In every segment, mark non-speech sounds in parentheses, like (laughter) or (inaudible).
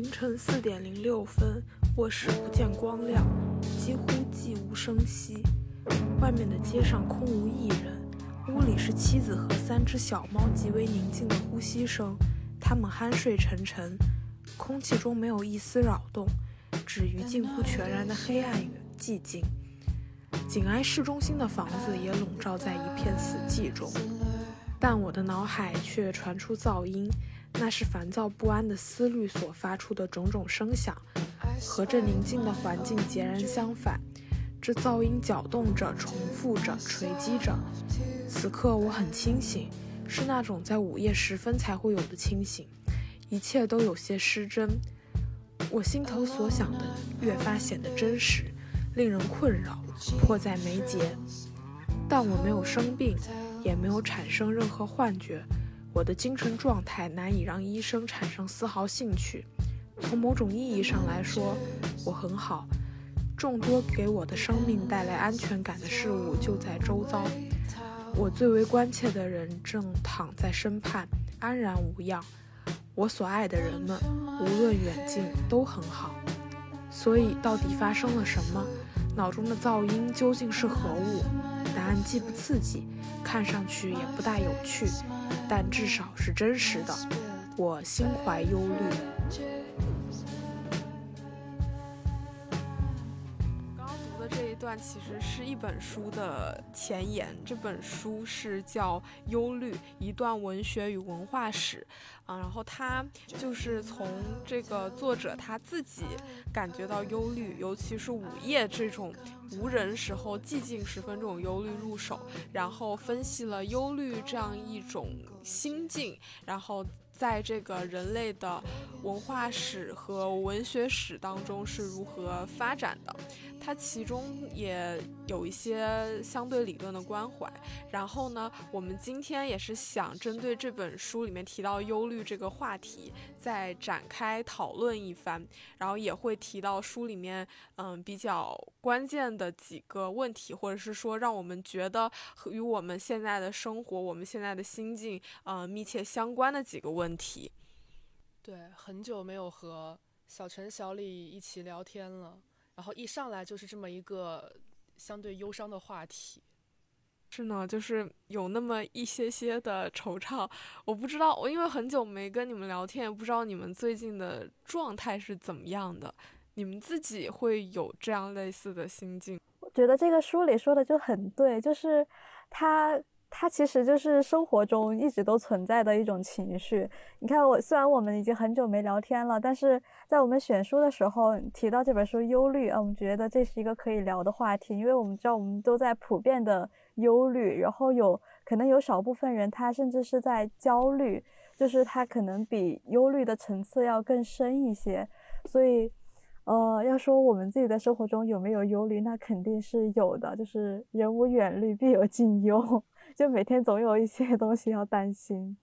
凌晨四点零六分，卧室不见光亮，几乎寂无声息。外面的街上空无一人，屋里是妻子和三只小猫极为宁静的呼吸声，它们酣睡沉沉，空气中没有一丝扰动，止于近乎全然的黑暗与寂静。紧挨市中心的房子也笼罩在一片死寂中，但我的脑海却传出噪音。那是烦躁不安的思虑所发出的种种声响，和这宁静的环境截然相反。这噪音搅动着，重复着，锤击着。此刻我很清醒，是那种在午夜时分才会有的清醒，一切都有些失真。我心头所想的越发显得真实，令人困扰，迫在眉睫。但我没有生病，也没有产生任何幻觉。我的精神状态难以让医生产生丝毫兴趣。从某种意义上来说，我很好。众多给我的生命带来安全感的事物就在周遭。我最为关切的人正躺在身畔，安然无恙。我所爱的人们，无论远近，都很好。所以，到底发生了什么？脑中的噪音究竟是何物？答案既不刺激，看上去也不大有趣。但至少是真实的，我心怀忧虑。段其实是一本书的前言，这本书是叫《忧虑：一段文学与文化史》啊，然后它就是从这个作者他自己感觉到忧虑，尤其是午夜这种。无人时候，寂静时分，这种忧虑入手，然后分析了忧虑这样一种心境，然后在这个人类的文化史和文学史当中是如何发展的。它其中也有一些相对理论的关怀，然后呢，我们今天也是想针对这本书里面提到忧虑这个话题，再展开讨论一番，然后也会提到书里面嗯比较关键的几个问题，或者是说让我们觉得与我们现在的生活、我们现在的心境呃密切相关的几个问题。对，很久没有和小陈、小李一起聊天了。然后一上来就是这么一个相对忧伤的话题，是呢，就是有那么一些些的惆怅。我不知道，我因为很久没跟你们聊天，也不知道你们最近的状态是怎么样的。你们自己会有这样类似的心境？我觉得这个书里说的就很对，就是他。它其实就是生活中一直都存在的一种情绪。你看，我虽然我们已经很久没聊天了，但是在我们选书的时候提到这本书《忧虑》，啊，我们觉得这是一个可以聊的话题，因为我们知道我们都在普遍的忧虑，然后有可能有少部分人他甚至是在焦虑，就是他可能比忧虑的层次要更深一些。所以，呃，要说我们自己的生活中有没有忧虑，那肯定是有的，就是人无远虑，必有近忧。(laughs) 就每天总有一些 (laughs) 东西要担心，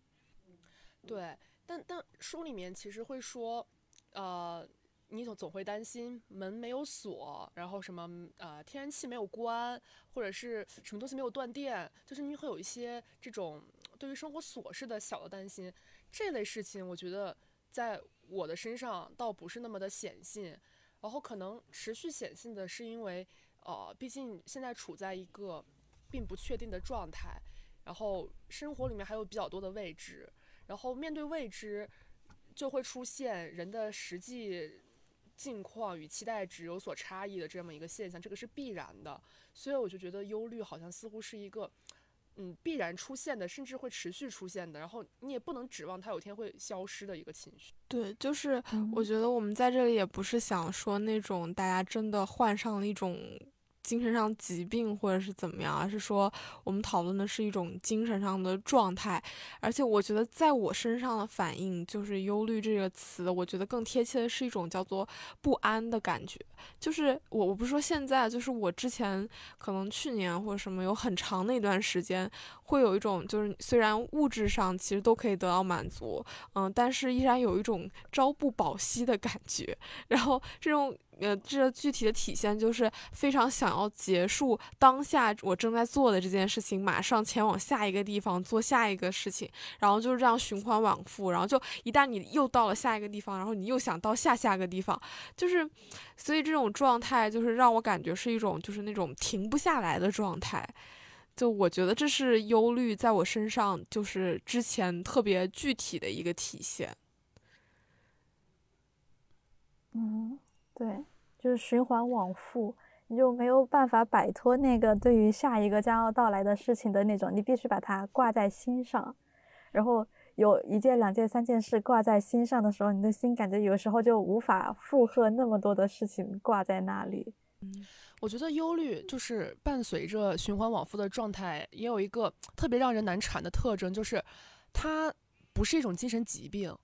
对，但但书里面其实会说，呃，你总总会担心门没有锁，然后什么呃天然气没有关，或者是什么东西没有断电，就是你会有一些这种对于生活琐事的小的担心。这类事情，我觉得在我的身上倒不是那么的显性，然后可能持续显性的是因为，呃，毕竟现在处在一个。并不确定的状态，然后生活里面还有比较多的未知，然后面对未知，就会出现人的实际境况与期待值有所差异的这么一个现象，这个是必然的。所以我就觉得忧虑好像似乎是一个，嗯，必然出现的，甚至会持续出现的。然后你也不能指望它有天会消失的一个情绪。对，就是我觉得我们在这里也不是想说那种大家真的患上了一种。精神上疾病或者是怎么样，而是说我们讨论的是一种精神上的状态。而且我觉得在我身上的反应就是忧虑这个词，我觉得更贴切的是一种叫做不安的感觉。就是我我不是说现在，就是我之前可能去年或者什么有很长的一段时间，会有一种就是虽然物质上其实都可以得到满足，嗯，但是依然有一种朝不保夕的感觉。(laughs) 然后这种呃，这具体的体现就是非常想要结束当下我正在做的这件事情，马上前往下一个地方做下一个事情，然后就是这样循环往复，然后就一旦你又到了下一个地方，然后你又想到下下个地方，就是，所以这种状态就是让我感觉是一种就是那种停不下来的状态，就我觉得这是忧虑在我身上就是之前特别具体的一个体现。嗯。对，就是循环往复，你就没有办法摆脱那个对于下一个将要到来的事情的那种，你必须把它挂在心上。然后有一件、两件、三件事挂在心上的时候，你的心感觉有时候就无法负荷那么多的事情挂在那里。嗯，我觉得忧虑就是伴随着循环往复的状态，也有一个特别让人难产的特征，就是它不是一种精神疾病，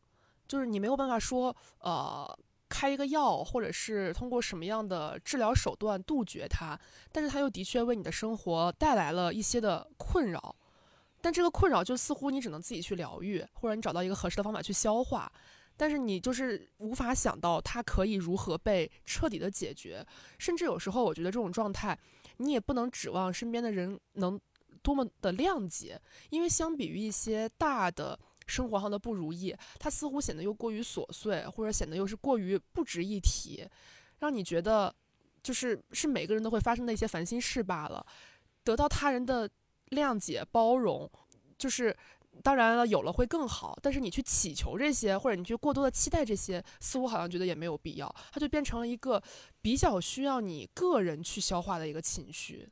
就是你没有办法说，呃。开一个药，或者是通过什么样的治疗手段杜绝它，但是它又的确为你的生活带来了一些的困扰，但这个困扰就似乎你只能自己去疗愈，或者你找到一个合适的方法去消化，但是你就是无法想到它可以如何被彻底的解决，甚至有时候我觉得这种状态，你也不能指望身边的人能多么的谅解，因为相比于一些大的。生活上的不如意，它似乎显得又过于琐碎，或者显得又是过于不值一提，让你觉得就是是每个人都会发生的一些烦心事罢了。得到他人的谅解包容，就是当然了，有了会更好。但是你去祈求这些，或者你去过多的期待这些，似乎好像觉得也没有必要。它就变成了一个比较需要你个人去消化的一个情绪。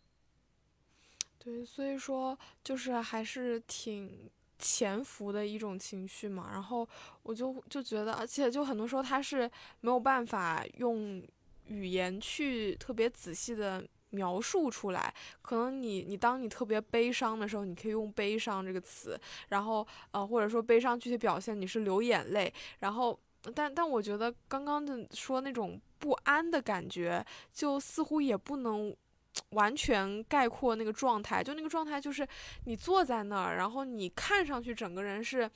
对，所以说就是还是挺。潜伏的一种情绪嘛，然后我就就觉得，而且就很多时候他是没有办法用语言去特别仔细的描述出来。可能你你当你特别悲伤的时候，你可以用悲伤这个词，然后呃或者说悲伤具体表现你是流眼泪，然后但但我觉得刚刚的说那种不安的感觉，就似乎也不能。完全概括那个状态，就那个状态就是你坐在那儿，然后你看上去整个人是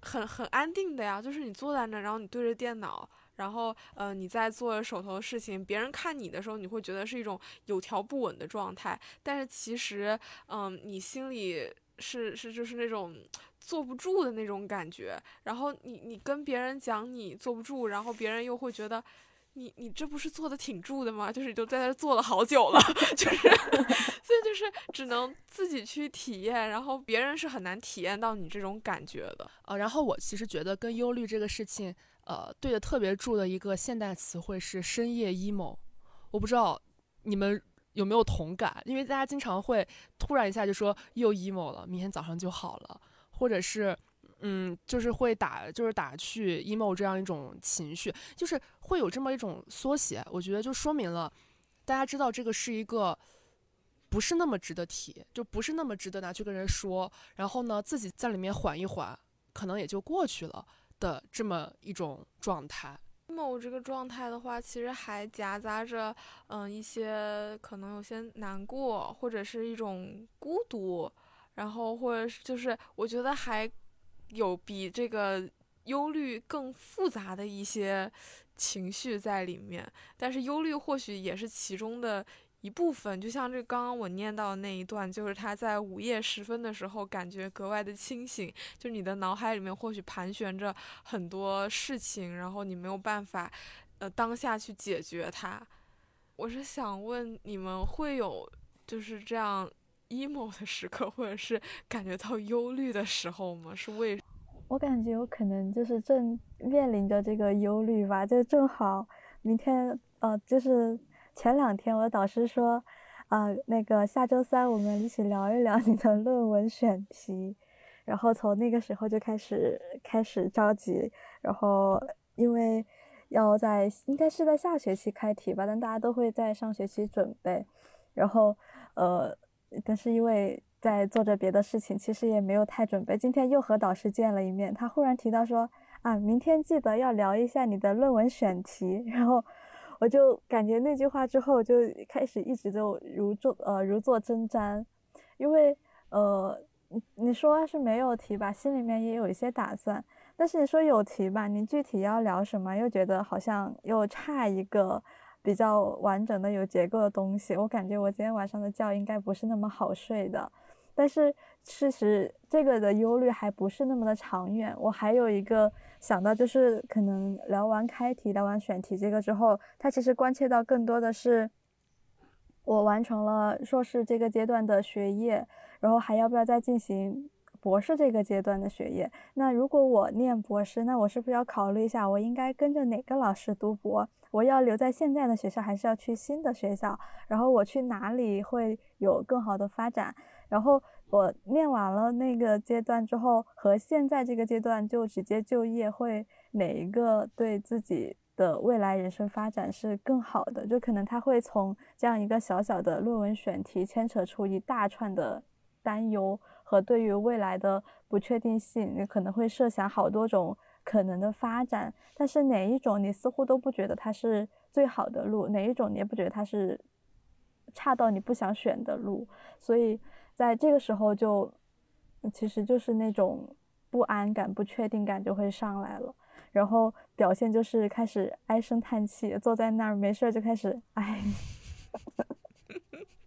很很安定的呀。就是你坐在那儿，然后你对着电脑，然后呃你在做手头的事情，别人看你的时候，你会觉得是一种有条不紊的状态。但是其实，嗯，你心里是是就是那种坐不住的那种感觉。然后你你跟别人讲你坐不住，然后别人又会觉得。你你这不是坐的挺住的吗？就是都在那坐了好久了，(laughs) 就是，(laughs) 所以就是只能自己去体验，然后别人是很难体验到你这种感觉的。呃，然后我其实觉得跟忧虑这个事情，呃，对的特别住的一个现代词汇是深夜 emo。我不知道你们有没有同感，因为大家经常会突然一下就说又 emo 了，明天早上就好了，或者是。嗯，就是会打，就是打去 emo 这样一种情绪，就是会有这么一种缩写。我觉得就说明了，大家知道这个是一个不是那么值得提，就不是那么值得拿去跟人说。然后呢，自己在里面缓一缓，可能也就过去了的这么一种状态。emo 这个状态的话，其实还夹杂着嗯一些可能有些难过，或者是一种孤独，然后或者是就是我觉得还。有比这个忧虑更复杂的一些情绪在里面，但是忧虑或许也是其中的一部分。就像这刚刚我念到的那一段，就是他在午夜时分的时候感觉格外的清醒，就你的脑海里面或许盘旋着很多事情，然后你没有办法，呃，当下去解决它。我是想问你们会有就是这样。Emo 的时刻，或者是感觉到忧虑的时候吗？是为？我感觉有可能就是正面临着这个忧虑吧，就正好明天，呃，就是前两天我的导师说，啊，那个下周三我们一起聊一聊你的论文选题，然后从那个时候就开始开始着急，然后因为要在应该是在下学期开题吧，但大家都会在上学期准备，然后呃。但是因为在做着别的事情，其实也没有太准备。今天又和导师见了一面，他忽然提到说：“啊，明天记得要聊一下你的论文选题。(laughs) ”然后我就感觉那句话之后就开始一直就如坐呃如坐针毡，因为呃你你说是没有题吧，心里面也有一些打算。但是你说有题吧，你具体要聊什么，又觉得好像又差一个比较完整的、有结构的东西。我感觉我今天晚上的觉应该不是那么好睡的。但是事实这个的忧虑还不是那么的长远。我还有一个想到，就是可能聊完开题、聊完选题这个之后，它其实关切到更多的是，我完成了硕士这个阶段的学业，然后还要不要再进行博士这个阶段的学业？那如果我念博士，那我是不是要考虑一下，我应该跟着哪个老师读博？我要留在现在的学校，还是要去新的学校？然后我去哪里会有更好的发展？然后我念完了那个阶段之后，和现在这个阶段就直接就业，会哪一个对自己的未来人生发展是更好的？就可能他会从这样一个小小的论文选题牵扯出一大串的担忧和对于未来的不确定性，你可能会设想好多种可能的发展，但是哪一种你似乎都不觉得它是最好的路，哪一种你也不觉得它是差到你不想选的路，所以。在这个时候，就其实就是那种不安感、不确定感就会上来了，然后表现就是开始唉声叹气，坐在那儿没事儿就开始唉。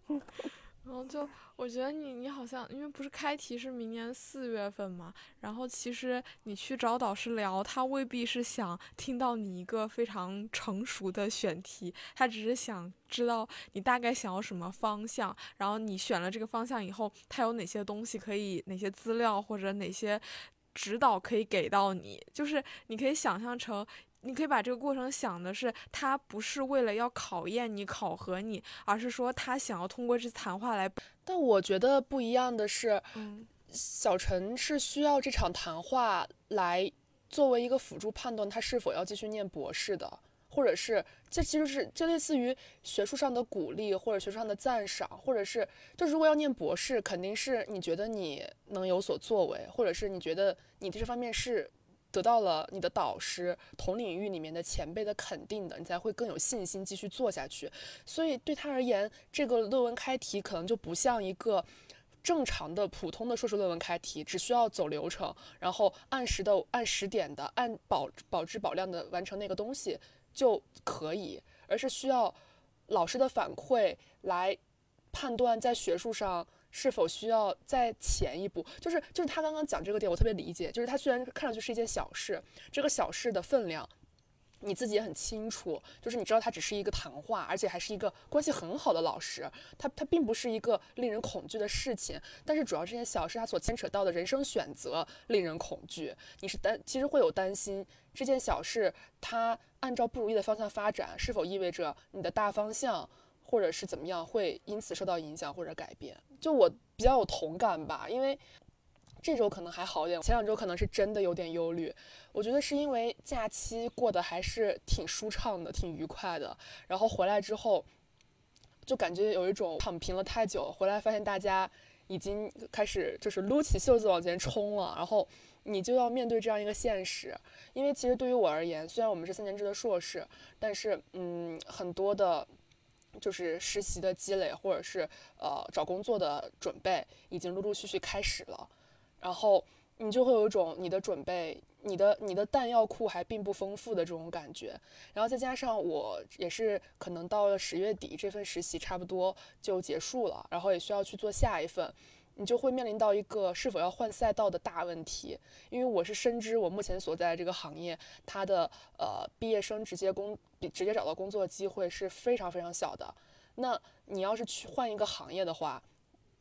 (laughs) 然后就我觉得你你好像因为不是开题是明年四月份嘛，然后其实你去找导师聊，他未必是想听到你一个非常成熟的选题，他只是想知道你大概想要什么方向，然后你选了这个方向以后，他有哪些东西可以，哪些资料或者哪些指导可以给到你，就是你可以想象成。你可以把这个过程想的是，他不是为了要考验你、考核你，而是说他想要通过这次谈话来。但我觉得不一样的是，嗯，小陈是需要这场谈话来作为一个辅助判断他是否要继续念博士的，或者是这其实是这类似于学术上的鼓励或者学术上的赞赏，或者是就如果要念博士，肯定是你觉得你能有所作为，或者是你觉得你这方面是。得到了你的导师同领域里面的前辈的肯定的，你才会更有信心继续做下去。所以对他而言，这个论文开题可能就不像一个正常的普通的硕士论文开题，只需要走流程，然后按时的、按时点的、按保保质保量的完成那个东西就可以，而是需要老师的反馈来判断在学术上。是否需要再前一步？就是就是他刚刚讲这个点，我特别理解。就是他虽然看上去是一件小事，这个小事的分量，你自己也很清楚。就是你知道他只是一个谈话，而且还是一个关系很好的老师，他他并不是一个令人恐惧的事情。但是主要这件小事，他所牵扯到的人生选择令人恐惧。你是担，其实会有担心这件小事，它按照不如意的方向发展，是否意味着你的大方向？或者是怎么样会因此受到影响或者改变？就我比较有同感吧，因为这周可能还好点，前两周可能是真的有点忧虑。我觉得是因为假期过得还是挺舒畅的，挺愉快的。然后回来之后，就感觉有一种躺平了太久，回来发现大家已经开始就是撸起袖子往前冲了，然后你就要面对这样一个现实。因为其实对于我而言，虽然我们是三年制的硕士，但是嗯，很多的。就是实习的积累，或者是呃找工作的准备，已经陆陆续续开始了。然后你就会有一种你的准备，你的你的弹药库还并不丰富的这种感觉。然后再加上我也是可能到了十月底，这份实习差不多就结束了，然后也需要去做下一份。你就会面临到一个是否要换赛道的大问题，因为我是深知我目前所在这个行业，它的呃毕业生直接工比直接找到工作机会是非常非常小的。那你要是去换一个行业的话，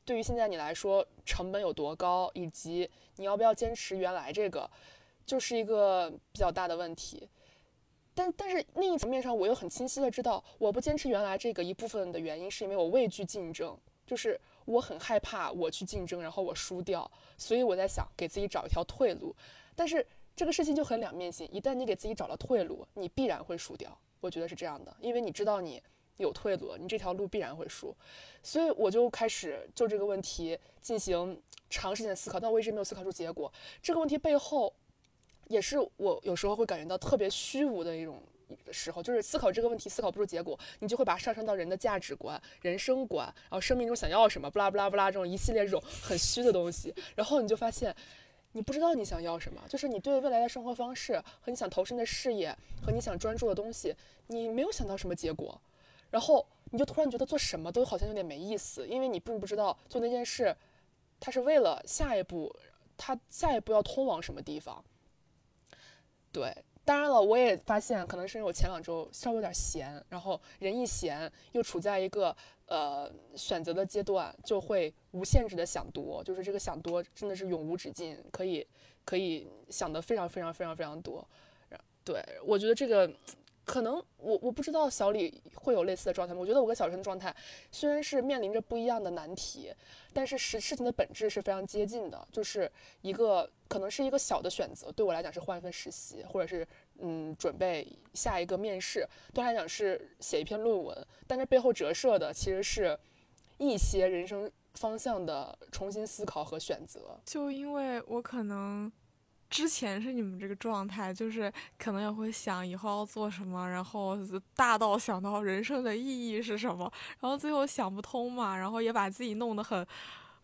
对于现在你来说成本有多高，以及你要不要坚持原来这个，就是一个比较大的问题。但但是另一层面上，我又很清晰的知道，我不坚持原来这个一部分的原因，是因为我畏惧竞争，就是。我很害怕我去竞争，然后我输掉，所以我在想给自己找一条退路。但是这个事情就很两面性，一旦你给自己找了退路，你必然会输掉。我觉得是这样的，因为你知道你有退路，你这条路必然会输。所以我就开始就这个问题进行长时间的思考，但我一直没有思考出结果。这个问题背后，也是我有时候会感觉到特别虚无的一种。时候，就是思考这个问题，思考不出结果，你就会把它上升到人的价值观、人生观，然后生命中想要什么，不拉不拉不拉这种一系列这种很虚的东西，然后你就发现，你不知道你想要什么，就是你对未来的生活方式和你想投身的事业和你想专注的东西，你没有想到什么结果，然后你就突然觉得做什么都好像有点没意思，因为你并不知道做那件事，它是为了下一步，它下一步要通往什么地方。对，当然了，我也发现可能是因为我前两周稍微有点闲，然后人一闲又处在一个。呃，选择的阶段就会无限制的想多，就是这个想多真的是永无止境，可以可以想的非常非常非常非常多。对我觉得这个可能我我不知道小李会有类似的状态吗？我觉得我跟小陈的状态虽然是面临着不一样的难题，但是事事情的本质是非常接近的，就是一个可能是一个小的选择，对我来讲是换一份实习，或者是。嗯，准备下一个面试，对他来讲是写一篇论文，但这背后折射的其实是一些人生方向的重新思考和选择。就因为我可能之前是你们这个状态，就是可能也会想以后要做什么，然后大到想到人生的意义是什么，然后最后想不通嘛，然后也把自己弄得很。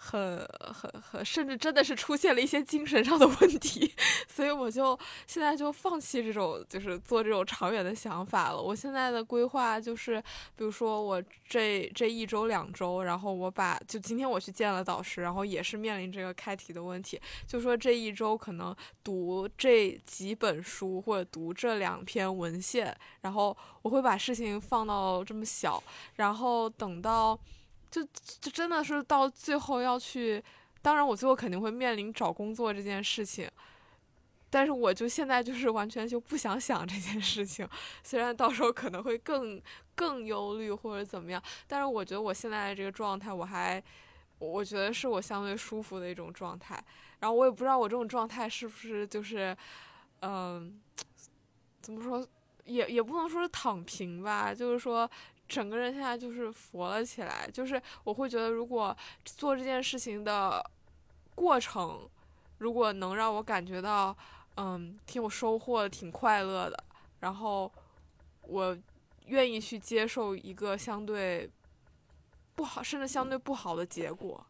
很很很，甚至真的是出现了一些精神上的问题，(laughs) 所以我就现在就放弃这种就是做这种长远的想法了。我现在的规划就是，比如说我这这一周两周，然后我把就今天我去见了导师，然后也是面临这个开题的问题，就说这一周可能读这几本书或者读这两篇文献，然后我会把事情放到这么小，然后等到。就就真的是到最后要去，当然我最后肯定会面临找工作这件事情，但是我就现在就是完全就不想想这件事情，虽然到时候可能会更更忧虑或者怎么样，但是我觉得我现在的这个状态，我还我觉得是我相对舒服的一种状态，然后我也不知道我这种状态是不是就是，嗯，怎么说，也也不能说是躺平吧，就是说。整个人现在就是佛了起来，就是我会觉得，如果做这件事情的过程，如果能让我感觉到，嗯，挺有收获、挺快乐的，然后我愿意去接受一个相对不好，甚至相对不好的结果，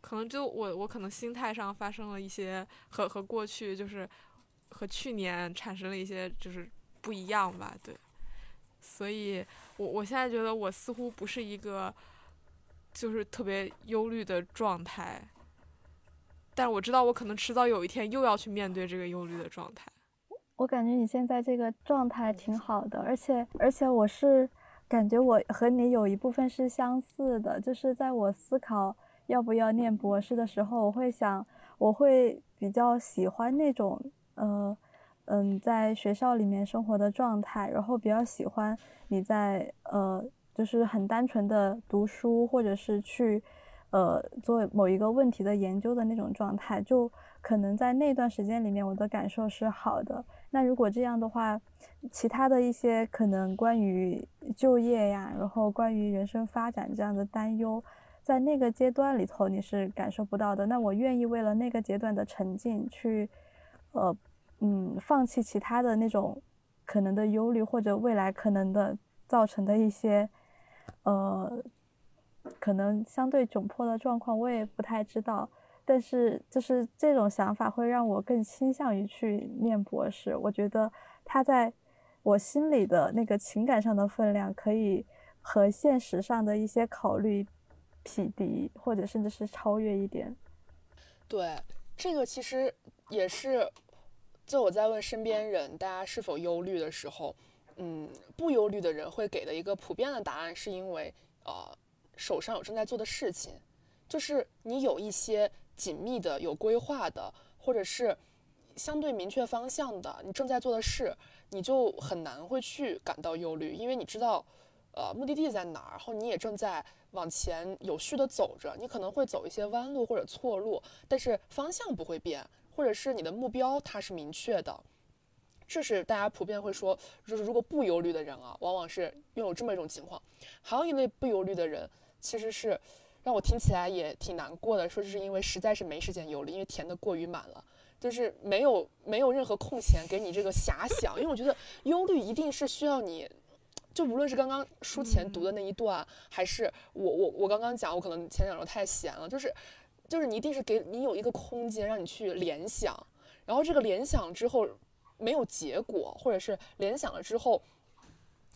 可能就我我可能心态上发生了一些和和过去就是和去年产生了一些就是不一样吧，对。所以，我我现在觉得我似乎不是一个，就是特别忧虑的状态，但我知道我可能迟早有一天又要去面对这个忧虑的状态。我感觉你现在这个状态挺好的，而且而且我是感觉我和你有一部分是相似的，就是在我思考要不要念博士的时候，我会想，我会比较喜欢那种，呃。嗯，在学校里面生活的状态，然后比较喜欢你在呃，就是很单纯的读书，或者是去呃做某一个问题的研究的那种状态，就可能在那段时间里面，我的感受是好的。那如果这样的话，其他的一些可能关于就业呀，然后关于人生发展这样的担忧，在那个阶段里头你是感受不到的。那我愿意为了那个阶段的沉浸去，呃。嗯，放弃其他的那种可能的忧虑，或者未来可能的造成的一些，呃，可能相对窘迫的状况，我也不太知道。但是，就是这种想法会让我更倾向于去念博士。我觉得他在我心里的那个情感上的分量，可以和现实上的一些考虑匹敌，或者甚至是超越一点。对，这个其实也是。就我在问身边人，大家是否忧虑的时候，嗯，不忧虑的人会给的一个普遍的答案，是因为呃手上有正在做的事情，就是你有一些紧密的、有规划的，或者是相对明确方向的，你正在做的事，你就很难会去感到忧虑，因为你知道，呃，目的地在哪儿，然后你也正在往前有序的走着，你可能会走一些弯路或者错路，但是方向不会变。或者是你的目标它是明确的，这是大家普遍会说，就是如果不忧虑的人啊，往往是拥有这么一种情况。还有一类不忧虑的人，其实是让我听起来也挺难过的，说是因为实在是没时间忧虑，因为填的过于满了，就是没有没有任何空闲给你这个遐想。因为我觉得忧虑一定是需要你，就无论是刚刚书前读的那一段，还是我我我刚刚讲，我可能前两周太闲了，就是。就是你一定是给你有一个空间让你去联想，然后这个联想之后没有结果，或者是联想了之后。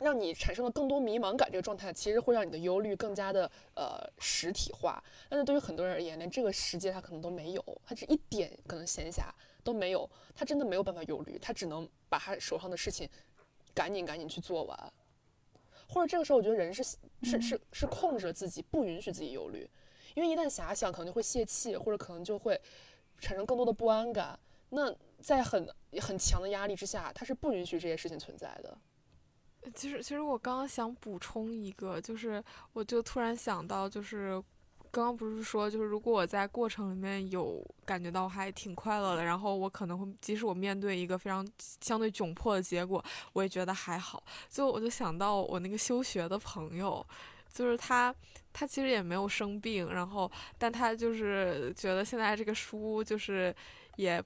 让你产生了更多迷茫感，这个状态其实会让你的忧虑更加的呃实体化。但是对于很多人而言，连这个时间他可能都没有，他这一点可能闲暇都没有，他真的没有办法忧虑，他只能把他手上的事情赶紧赶紧去做完。或者这个时候，我觉得人是是是是控制了自己，不允许自己忧虑，因为一旦遐想，可能就会泄气，或者可能就会产生更多的不安感。那在很很强的压力之下，他是不允许这些事情存在的。其实，其实我刚刚想补充一个，就是我就突然想到，就是刚刚不是说，就是如果我在过程里面有感觉到还挺快乐的，然后我可能会，即使我面对一个非常相对窘迫的结果，我也觉得还好。就我就想到我那个休学的朋友，就是他，他其实也没有生病，然后，但他就是觉得现在这个书就是也。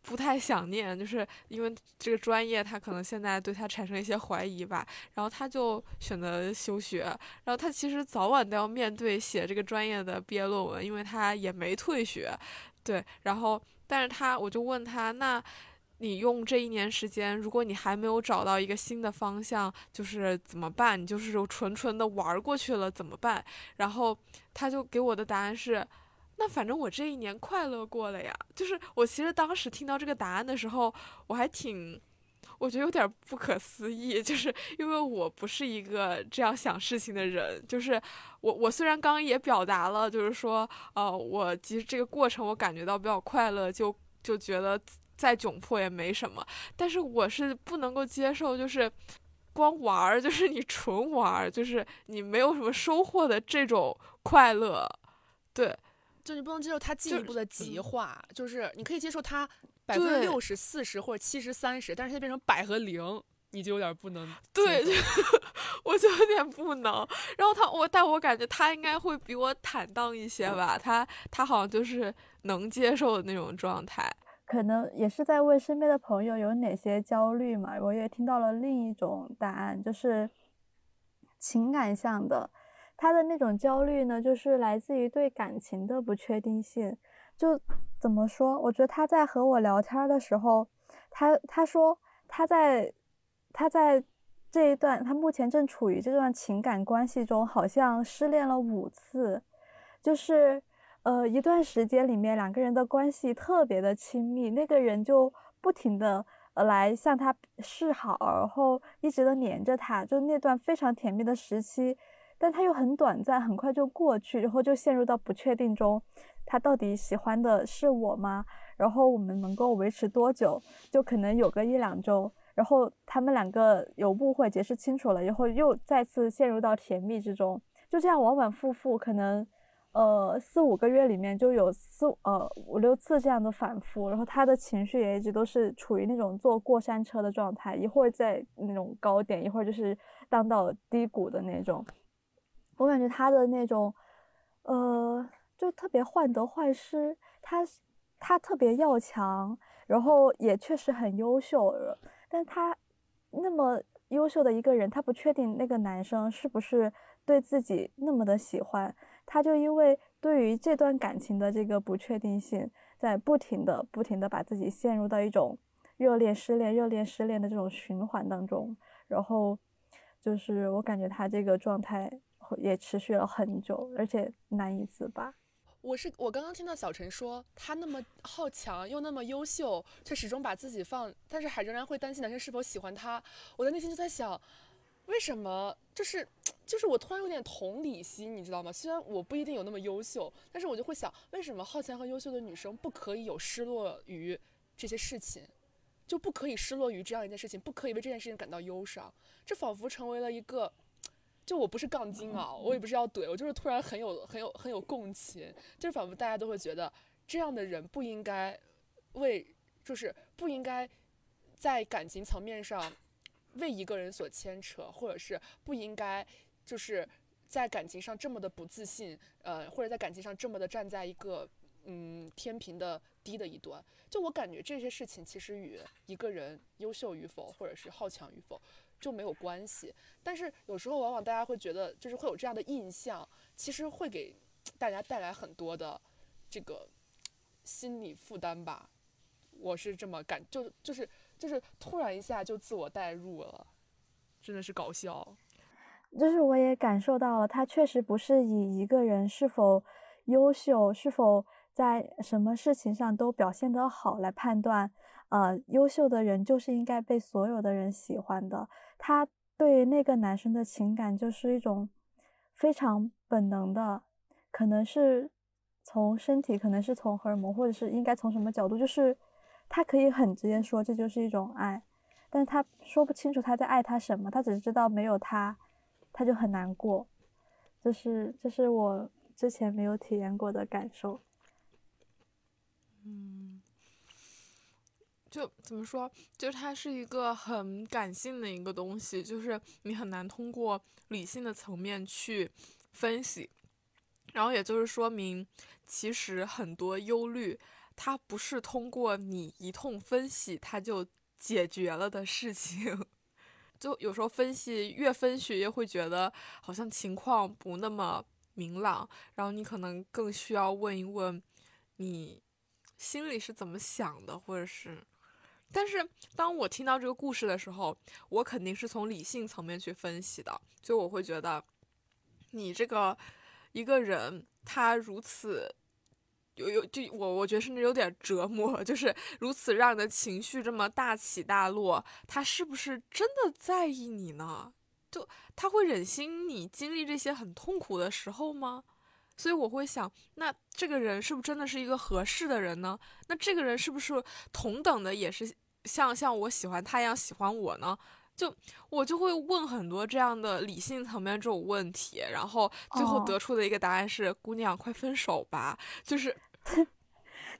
不太想念，就是因为这个专业，他可能现在对他产生一些怀疑吧，然后他就选择休学。然后他其实早晚都要面对写这个专业的毕业论文，因为他也没退学，对。然后，但是他，我就问他，那你用这一年时间，如果你还没有找到一个新的方向，就是怎么办？你就是纯纯的玩过去了，怎么办？然后他就给我的答案是。那反正我这一年快乐过了呀，就是我其实当时听到这个答案的时候，我还挺，我觉得有点不可思议，就是因为我不是一个这样想事情的人，就是我我虽然刚刚也表达了，就是说，呃，我其实这个过程我感觉到比较快乐，就就觉得再窘迫也没什么，但是我是不能够接受，就是光玩儿，(laughs) 就是你纯玩儿，就是你没有什么收获的这种快乐，对。就你不能接受它进一步的极化，就是你可以接受它百分之六十四十或者七十三十，但是它变成百和零，你就有点不能。对，(laughs) 我就有点不能。然后他我，但我感觉他应该会比我坦荡一些吧，他他好像就是能接受的那种状态。可能也是在问身边的朋友有哪些焦虑嘛，我也听到了另一种答案，就是情感向的。他的那种焦虑呢，就是来自于对感情的不确定性。就怎么说？我觉得他在和我聊天的时候，他他说他在他在这一段，他目前正处于这段情感关系中，好像失恋了五次。就是呃一段时间里面，两个人的关系特别的亲密，那个人就不停的呃来向他示好，然后一直的黏着他，就那段非常甜蜜的时期。但他又很短暂，很快就过去，然后就陷入到不确定中。他到底喜欢的是我吗？然后我们能够维持多久？就可能有个一两周。然后他们两个有误会，解释清楚了以后，又再次陷入到甜蜜之中。就这样往往复复，可能呃四五个月里面就有四呃五六次这样的反复。然后他的情绪也一直都是处于那种坐过山车的状态，一会儿在那种高点，一会儿就是荡到低谷的那种。我感觉他的那种，呃，就特别患得患失。他他特别要强，然后也确实很优秀。但他那么优秀的一个人，他不确定那个男生是不是对自己那么的喜欢。他就因为对于这段感情的这个不确定性，在不停的不停的把自己陷入到一种热恋失恋、热恋失恋的这种循环当中。然后就是我感觉他这个状态。也持续了很久，而且难以自拔。我是我刚刚听到小陈说，他那么好强又那么优秀，却始终把自己放，但是还仍然会担心男生是否喜欢他。我的内心就在想，为什么？就是就是我突然有点同理心，你知道吗？虽然我不一定有那么优秀，但是我就会想，为什么好强和优秀的女生不可以有失落于这些事情，就不可以失落于这样一件事情，不可以为这件事情感到忧伤？这仿佛成为了一个。就我不是杠精啊，我也不是要怼，我就是突然很有很有很有共情，就是仿佛大家都会觉得这样的人不应该为，就是不应该在感情层面上为一个人所牵扯，或者是不应该就是在感情上这么的不自信，呃，或者在感情上这么的站在一个嗯天平的低的一端。就我感觉这些事情其实与一个人优秀与否，或者是好强与否。就没有关系，但是有时候往往大家会觉得，就是会有这样的印象，其实会给大家带来很多的这个心理负担吧。我是这么感，就就是就是突然一下就自我代入了，真的是搞笑。就是我也感受到了，他确实不是以一个人是否优秀、是否在什么事情上都表现得好来判断。呃，优秀的人就是应该被所有的人喜欢的。他对那个男生的情感就是一种非常本能的，可能是从身体，可能是从荷尔蒙，或者是应该从什么角度，就是他可以很直接说这就是一种爱，但是他说不清楚他在爱他什么，他只知道没有他。他就很难过，这是这是我之前没有体验过的感受。嗯，就怎么说，就是它是一个很感性的一个东西，就是你很难通过理性的层面去分析。然后也就是说明，其实很多忧虑，它不是通过你一通分析它就解决了的事情。就有时候分析越分析越会觉得好像情况不那么明朗，然后你可能更需要问一问你心里是怎么想的，或者是，但是当我听到这个故事的时候，我肯定是从理性层面去分析的，就我会觉得你这个一个人他如此。有有就我我觉得甚至有点折磨，就是如此让你的情绪这么大起大落，他是不是真的在意你呢？就他会忍心你经历这些很痛苦的时候吗？所以我会想，那这个人是不是真的是一个合适的人呢？那这个人是不是同等的也是像像我喜欢他一样喜欢我呢？就我就会问很多这样的理性层面这种问题，然后最后得出的一个答案是：姑娘，快分手吧！就是。(laughs)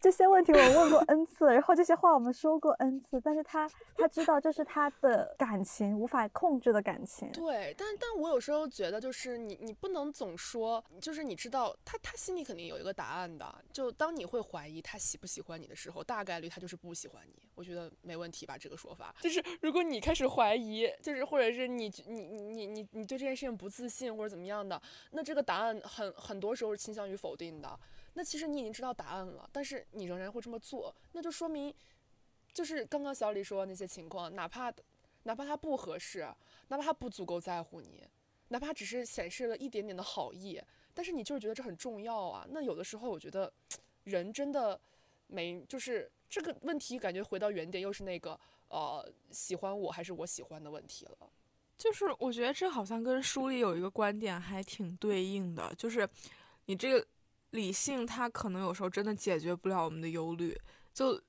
这些问题我问过 n 次，然后这些话我们说过 n 次，但是他他知道这是他的感情无法控制的感情。对，但但我有时候觉得就是你你不能总说，就是你知道他他心里肯定有一个答案的。就当你会怀疑他喜不喜欢你的时候，大概率他就是不喜欢你。我觉得没问题吧？这个说法就是如果你开始怀疑，就是或者是你你你你你对这件事情不自信或者怎么样的，那这个答案很很多时候是倾向于否定的。那其实你已经知道答案了，但是你仍然会这么做，那就说明，就是刚刚小李说的那些情况，哪怕哪怕他不合适，哪怕他不足够在乎你，哪怕只是显示了一点点的好意，但是你就是觉得这很重要啊。那有的时候我觉得，人真的没，就是这个问题感觉回到原点，又是那个呃喜欢我还是我喜欢的问题了。就是我觉得这好像跟书里有一个观点还挺对应的，就是你这个。理性，它可能有时候真的解决不了我们的忧虑。就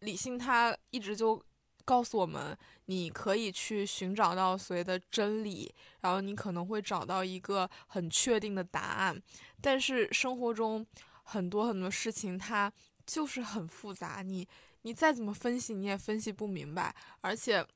理性，它一直就告诉我们，你可以去寻找到所谓的真理，然后你可能会找到一个很确定的答案。但是生活中很多很多事情，它就是很复杂，你你再怎么分析，你也分析不明白，而且。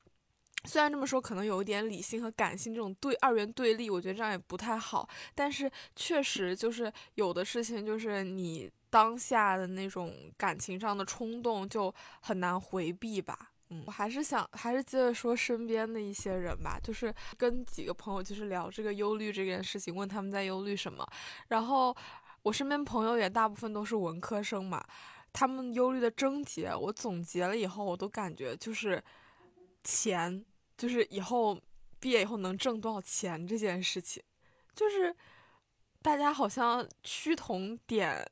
虽然这么说可能有一点理性和感性这种对二元对立，我觉得这样也不太好。但是确实就是有的事情，就是你当下的那种感情上的冲动就很难回避吧。嗯，我还是想还是接着说身边的一些人吧，就是跟几个朋友就是聊这个忧虑这件事情，问他们在忧虑什么。然后我身边朋友也大部分都是文科生嘛，他们忧虑的症结，我总结了以后，我都感觉就是钱。就是以后毕业以后能挣多少钱这件事情，就是大家好像趋同点，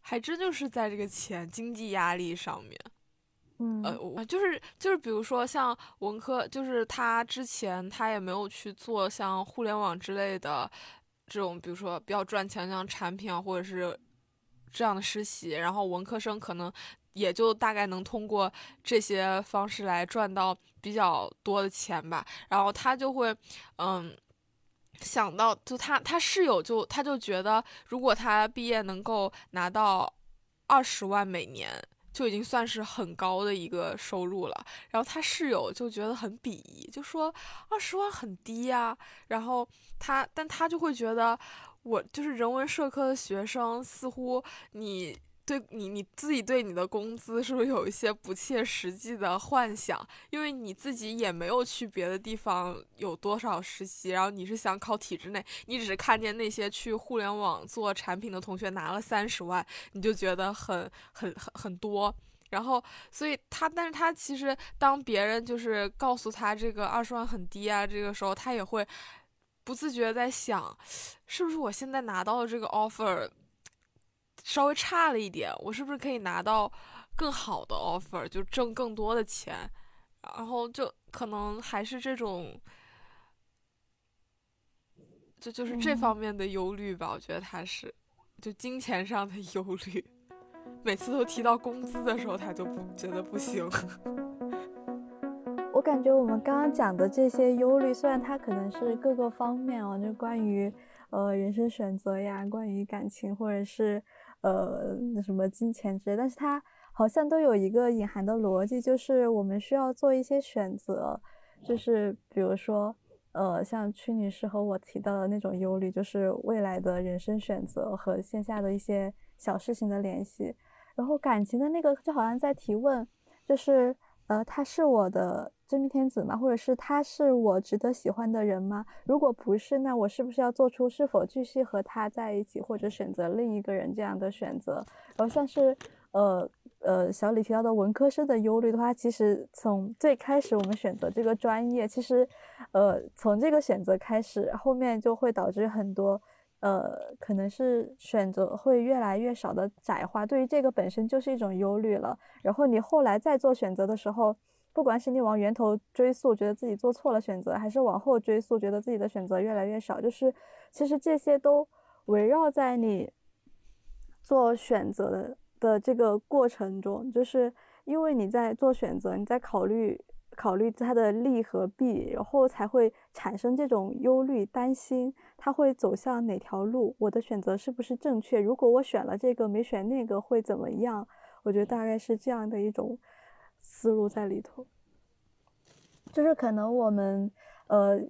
还真就是在这个钱经济压力上面。嗯，呃，就是就是比如说像文科，就是他之前他也没有去做像互联网之类的这种，比如说比较赚钱像产品啊，或者是这样的实习，然后文科生可能。也就大概能通过这些方式来赚到比较多的钱吧，然后他就会，嗯，想到就他他室友就他就觉得，如果他毕业能够拿到二十万每年，就已经算是很高的一个收入了。然后他室友就觉得很鄙夷，就说二十万很低呀。然后他但他就会觉得，我就是人文社科的学生，似乎你。对你你自己对你的工资是不是有一些不切实际的幻想？因为你自己也没有去别的地方有多少实习，然后你是想考体制内，你只是看见那些去互联网做产品的同学拿了三十万，你就觉得很很很很多。然后，所以他，但是他其实当别人就是告诉他这个二十万很低啊，这个时候他也会不自觉在想，是不是我现在拿到的这个 offer。稍微差了一点，我是不是可以拿到更好的 offer，就挣更多的钱？然后就可能还是这种，就就是这方面的忧虑吧。我觉得他是，就金钱上的忧虑。每次都提到工资的时候，他就不觉得不行。(laughs) 我感觉我们刚刚讲的这些忧虑，虽然它可能是各个方面哦，就关于呃人生选择呀，关于感情，或者是。呃，什么金钱之类，但是它好像都有一个隐含的逻辑，就是我们需要做一些选择，就是比如说，呃，像曲女士和我提到的那种忧虑，就是未来的人生选择和线下的一些小事情的联系，然后感情的那个就好像在提问，就是。呃，他是我的真命天子吗？或者是他是我值得喜欢的人吗？如果不是，那我是不是要做出是否继续和他在一起，或者选择另一个人这样的选择？然后像是，呃呃，小李提到的文科生的忧虑的话，其实从最开始我们选择这个专业，其实，呃，从这个选择开始，后面就会导致很多。呃，可能是选择会越来越少的窄化，对于这个本身就是一种忧虑了。然后你后来再做选择的时候，不管是你往源头追溯，觉得自己做错了选择，还是往后追溯，觉得自己的选择越来越少，就是其实这些都围绕在你做选择的的这个过程中，就是因为你在做选择，你在考虑。考虑它的利和弊，然后才会产生这种忧虑、担心，它会走向哪条路？我的选择是不是正确？如果我选了这个，没选那个，会怎么样？我觉得大概是这样的一种思路在里头，就是可能我们，呃。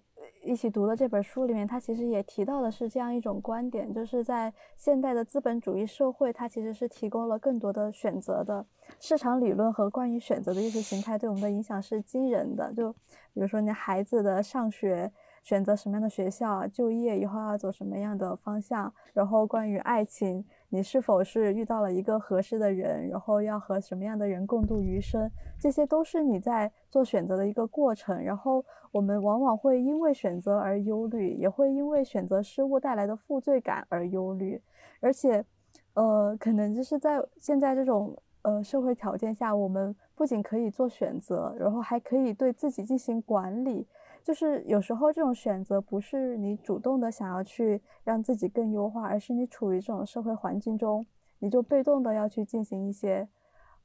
一起读的这本书里面，它其实也提到的是这样一种观点，就是在现代的资本主义社会，它其实是提供了更多的选择的。市场理论和关于选择的意识形态对我们的影响是惊人的。就比如说你孩子的上学，选择什么样的学校，就业以后要走什么样的方向，然后关于爱情。你是否是遇到了一个合适的人，然后要和什么样的人共度余生？这些都是你在做选择的一个过程。然后我们往往会因为选择而忧虑，也会因为选择失误带来的负罪感而忧虑。而且，呃，可能就是在现在这种呃社会条件下，我们不仅可以做选择，然后还可以对自己进行管理。就是有时候这种选择不是你主动的想要去让自己更优化，而是你处于这种社会环境中，你就被动的要去进行一些，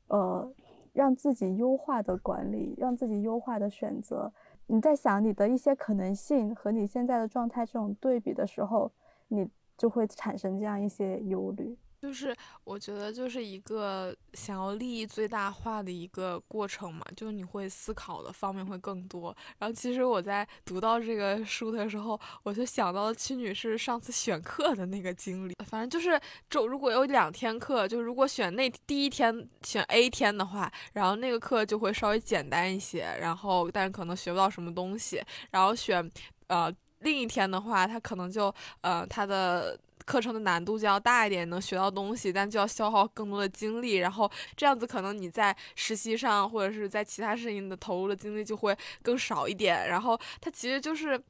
呃，让自己优化的管理，让自己优化的选择。你在想你的一些可能性和你现在的状态这种对比的时候，你就会产生这样一些忧虑。就是我觉得就是一个想要利益最大化的一个过程嘛，就是你会思考的方面会更多。然后其实我在读到这个书的时候，我就想到了屈女士上次选课的那个经历。反正就是周如果有两天课，就如果选那第一天选 A 天的话，然后那个课就会稍微简单一些，然后但是可能学不到什么东西。然后选呃另一天的话，他可能就呃他的。课程的难度就要大一点，能学到东西，但就要消耗更多的精力。然后这样子，可能你在实习上或者是在其他事情的投入的精力就会更少一点。然后他其实就是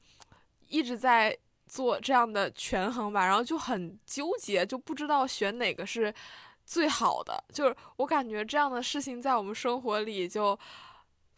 一直在做这样的权衡吧，然后就很纠结，就不知道选哪个是最好的。就是我感觉这样的事情在我们生活里就。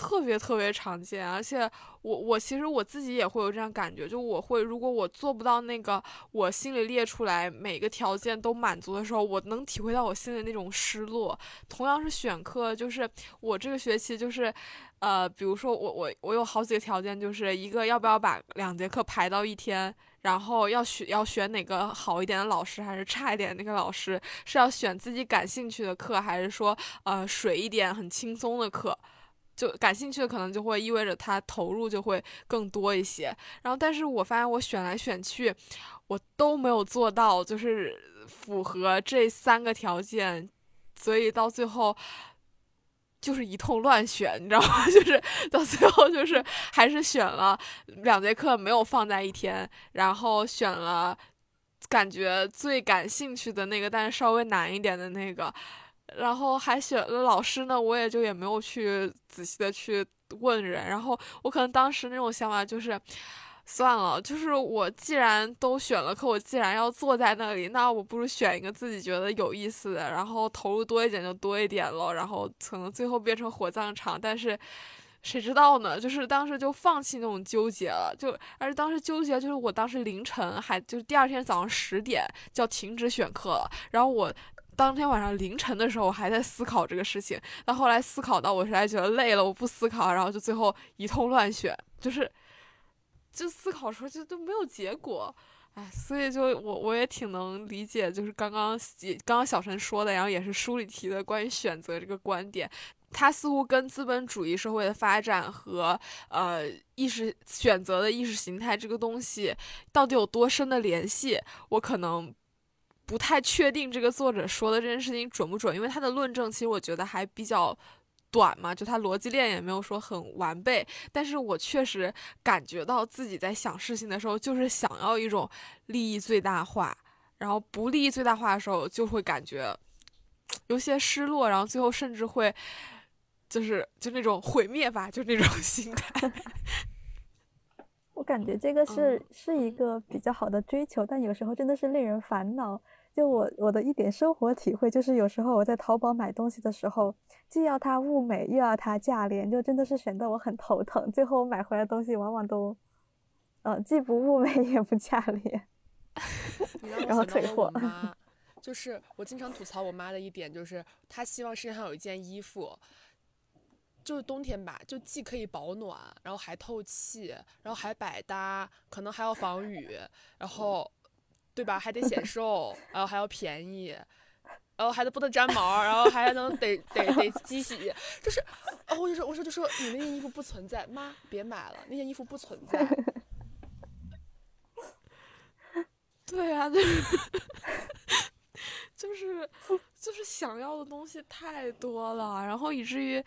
特别特别常见，而且我我其实我自己也会有这样感觉，就我会如果我做不到那个我心里列出来每个条件都满足的时候，我能体会到我心里那种失落。同样是选课，就是我这个学期就是，呃，比如说我我我有好几个条件，就是一个要不要把两节课排到一天，然后要选要选哪个好一点的老师还是差一点那个老师，是要选自己感兴趣的课，还是说呃水一点很轻松的课。就感兴趣的可能就会意味着他投入就会更多一些，然后但是我发现我选来选去，我都没有做到，就是符合这三个条件所以到最后就是一通乱选，你知道吗？(laughs) 就是到最后就是还是选了两节课没有放在一天，然后选了感觉最感兴趣的那个，但是稍微难一点的那个，然后还选了老师呢，我也就也没有去仔细的去问人，然后我可能当时那种想法就是。算了，就是我既然都选了课，我既然要坐在那里，那我不如选一个自己觉得有意思的，然后投入多一点就多一点了，然后可能最后变成火葬场。但是谁知道呢？就是当时就放弃那种纠结了，就而且当时纠结就是我当时凌晨还就是第二天早上十点就要停止选课了，然后我当天晚上凌晨的时候我还在思考这个事情，到后来思考到我实在觉得累了，我不思考，然后就最后一通乱选，就是。就思考出来就都没有结果，哎，所以就我我也挺能理解，就是刚刚刚刚小陈说的，然后也是书里提的关于选择这个观点，它似乎跟资本主义社会的发展和呃意识选择的意识形态这个东西到底有多深的联系，我可能不太确定这个作者说的这件事情准不准，因为他的论证其实我觉得还比较。短嘛，就他逻辑链也没有说很完备，但是我确实感觉到自己在想事情的时候，就是想要一种利益最大化，然后不利益最大化的时候，就会感觉有些失落，然后最后甚至会就是就那种毁灭吧，就那种 (laughs) 心态。我感觉这个是是一个比较好的追求，但有时候真的是令人烦恼。就我我的一点生活体会，就是有时候我在淘宝买东西的时候，既要它物美，又要它价廉，就真的是选的我很头疼。最后我买回来的东西往往都，嗯，既不物美 (laughs) 也不价廉，(laughs) 然后退货。就是我经常吐槽我妈的一点，就是她希望身上有一件衣服，就是冬天吧，就既可以保暖，然后还透气，然后还百搭，可能还要防雨，然后。对吧？还得显瘦，然后还要便宜，然后还得不能粘毛，然后还能得得得机 (laughs) 洗，就是，哦，我就说，我说就说你那件衣服不存在，妈别买了，那件衣服不存在。(laughs) 对啊，(laughs) 就是就是就是想要的东西太多了，然后以至于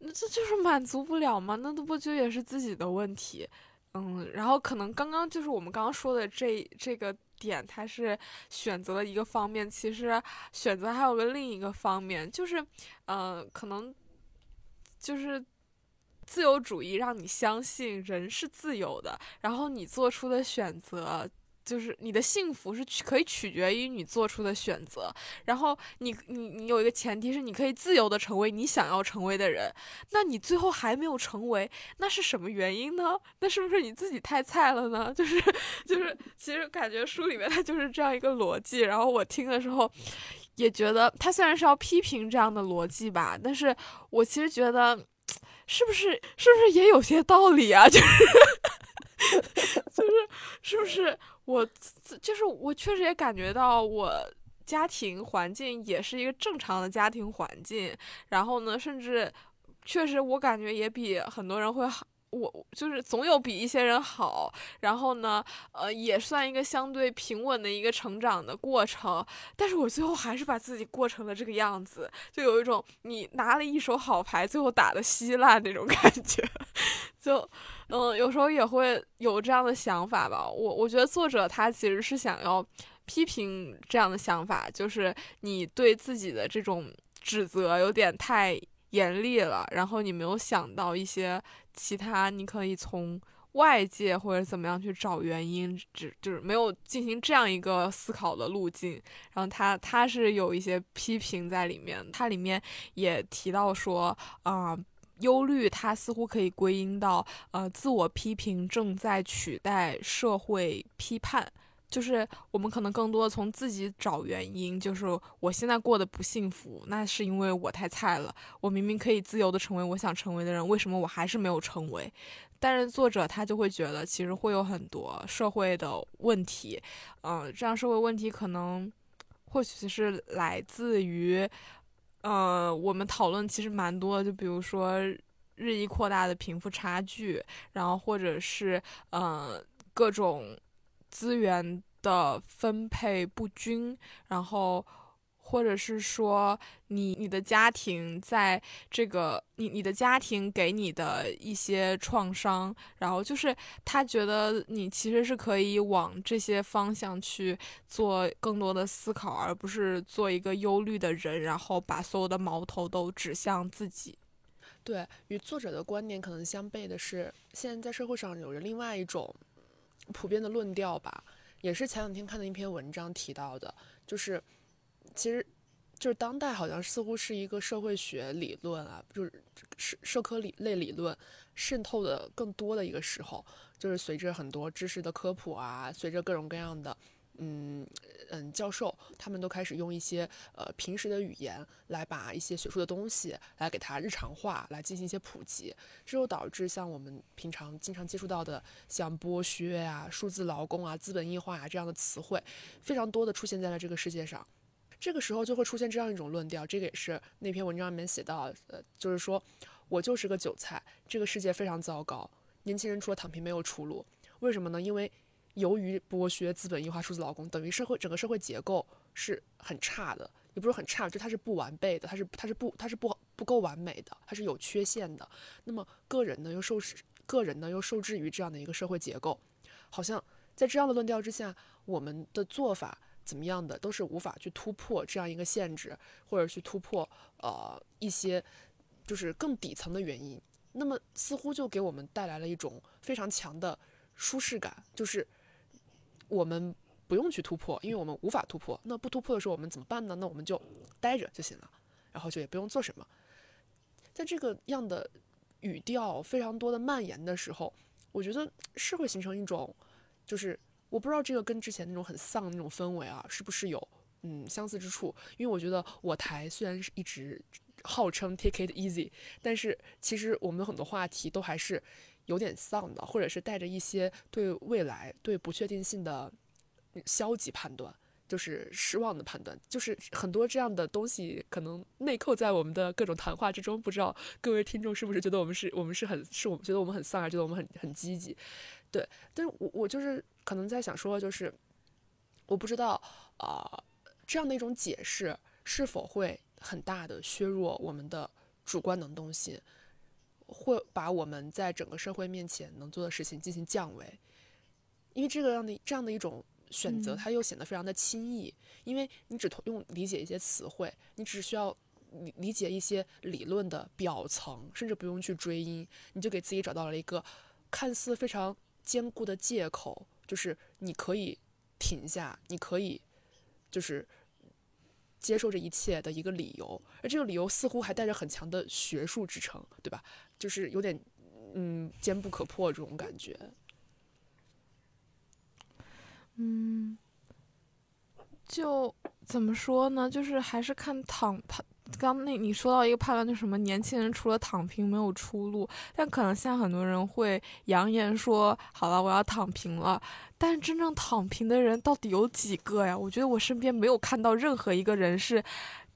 这就是满足不了嘛，那都不就也是自己的问题？嗯，然后可能刚刚就是我们刚刚说的这这个。点，他是选择了一个方面，其实选择还有个另一个方面，就是，嗯，可能就是自由主义让你相信人是自由的，然后你做出的选择。就是你的幸福是可以取决于你做出的选择，然后你你你有一个前提是你可以自由的成为你想要成为的人，那你最后还没有成为，那是什么原因呢？那是不是你自己太菜了呢？就是就是，其实感觉书里面它就是这样一个逻辑，然后我听的时候也觉得他虽然是要批评这样的逻辑吧，但是我其实觉得 (tsk) 是不是是不是也有些道理啊？(laughs) 就是 (laughs) 就是是不是？我就是我，确实也感觉到我家庭环境也是一个正常的家庭环境。然后呢，甚至确实我感觉也比很多人会好。我就是总有比一些人好。然后呢，呃，也算一个相对平稳的一个成长的过程。但是我最后还是把自己过成了这个样子，就有一种你拿了一手好牌，最后打的稀烂那种感觉，(laughs) 就。嗯，有时候也会有这样的想法吧。我我觉得作者他其实是想要批评这样的想法，就是你对自己的这种指责有点太严厉了，然后你没有想到一些其他，你可以从外界或者怎么样去找原因，只就是没有进行这样一个思考的路径。然后他他是有一些批评在里面，他里面也提到说啊。忧虑，它似乎可以归因到，呃，自我批评正在取代社会批判，就是我们可能更多从自己找原因，就是我现在过得不幸福，那是因为我太菜了，我明明可以自由的成为我想成为的人，为什么我还是没有成为？但是作者他就会觉得，其实会有很多社会的问题，嗯，这样社会问题可能或许是来自于。呃，我们讨论其实蛮多，就比如说日益扩大的贫富差距，然后或者是呃各种资源的分配不均，然后或者是说你你的家庭在这个你你的家庭给你的一些创伤，然后就是他觉得你其实是可以往这些方向去做更多的思考，而不是做一个忧虑的人，然后把所有的矛头都指向自己。对，与作者的观点可能相悖的是，现在在社会上有着另外一种普遍的论调吧，也是前两天看的一篇文章提到的，就是其实就是当代好像似乎是一个社会学理论啊，就是社社科理类理论渗透的更多的一个时候，就是随着很多知识的科普啊，随着各种各样的。嗯嗯，教授他们都开始用一些呃平时的语言来把一些学术的东西来给它日常化，来进行一些普及，这就导致像我们平常经常接触到的像剥削啊、数字劳工啊、资本异化啊这样的词汇，非常多的出现在了这个世界上。这个时候就会出现这样一种论调，这个也是那篇文章里面写到，呃，就是说我就是个韭菜，这个世界非常糟糕，年轻人除了躺平没有出路。为什么呢？因为由于剥削、资本异化、数字劳工，等于社会整个社会结构是很差的，也不是很差，就它是不完备的，它是它是不它是不不够完美的，它是有缺陷的。那么个人呢，又受个人呢又受制于这样的一个社会结构，好像在这样的论调之下，我们的做法怎么样的都是无法去突破这样一个限制，或者去突破呃一些就是更底层的原因。那么似乎就给我们带来了一种非常强的舒适感，就是。我们不用去突破，因为我们无法突破。那不突破的时候，我们怎么办呢？那我们就待着就行了，然后就也不用做什么。在这个样的语调非常多的蔓延的时候，我觉得是会形成一种，就是我不知道这个跟之前那种很丧的那种氛围啊，是不是有嗯相似之处？因为我觉得我台虽然是一直号称 take it easy，但是其实我们很多话题都还是。有点丧的，或者是带着一些对未来、对不确定性的消极判断，就是失望的判断，就是很多这样的东西可能内扣在我们的各种谈话之中。不知道各位听众是不是觉得我们是我们是很是我们觉得我们很丧，还是觉得我们很很积极？对，但是我我就是可能在想说，就是我不知道啊，这样的一种解释是否会很大的削弱我们的主观能动性。会把我们在整个社会面前能做的事情进行降维，因为这个样的这样的一种选择，它又显得非常的轻易。因为你只用理解一些词汇，你只需要理理解一些理论的表层，甚至不用去追因，你就给自己找到了一个看似非常坚固的借口，就是你可以停下，你可以就是接受这一切的一个理由，而这个理由似乎还带着很强的学术支撑，对吧？就是有点，嗯，坚不可破这种感觉。嗯，就怎么说呢？就是还是看躺判。刚那你说到一个判断，就什么年轻人除了躺平没有出路。但可能现在很多人会扬言说：“好了，我要躺平了。”但真正躺平的人到底有几个呀？我觉得我身边没有看到任何一个人是。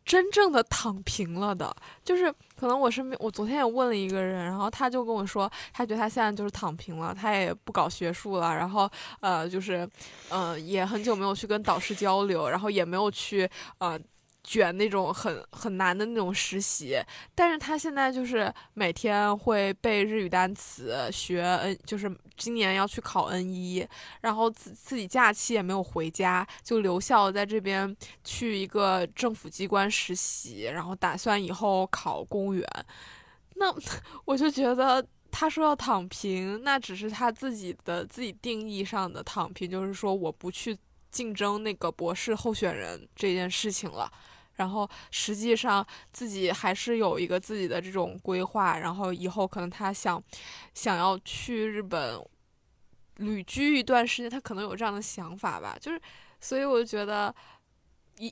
真正的躺平了的，就是可能我身边，我昨天也问了一个人，然后他就跟我说，他觉得他现在就是躺平了，他也不搞学术了，然后呃，就是，呃，也很久没有去跟导师交流，然后也没有去呃。卷那种很很难的那种实习，但是他现在就是每天会背日语单词，学 N，就是今年要去考 N 一，然后自自己假期也没有回家，就留校在这边去一个政府机关实习，然后打算以后考公务员。那 (laughs) 我就觉得他说要躺平，那只是他自己的自己定义上的躺平，就是说我不去竞争那个博士候选人这件事情了。然后实际上自己还是有一个自己的这种规划，然后以后可能他想想要去日本旅居一段时间，他可能有这样的想法吧。就是，所以我就觉得一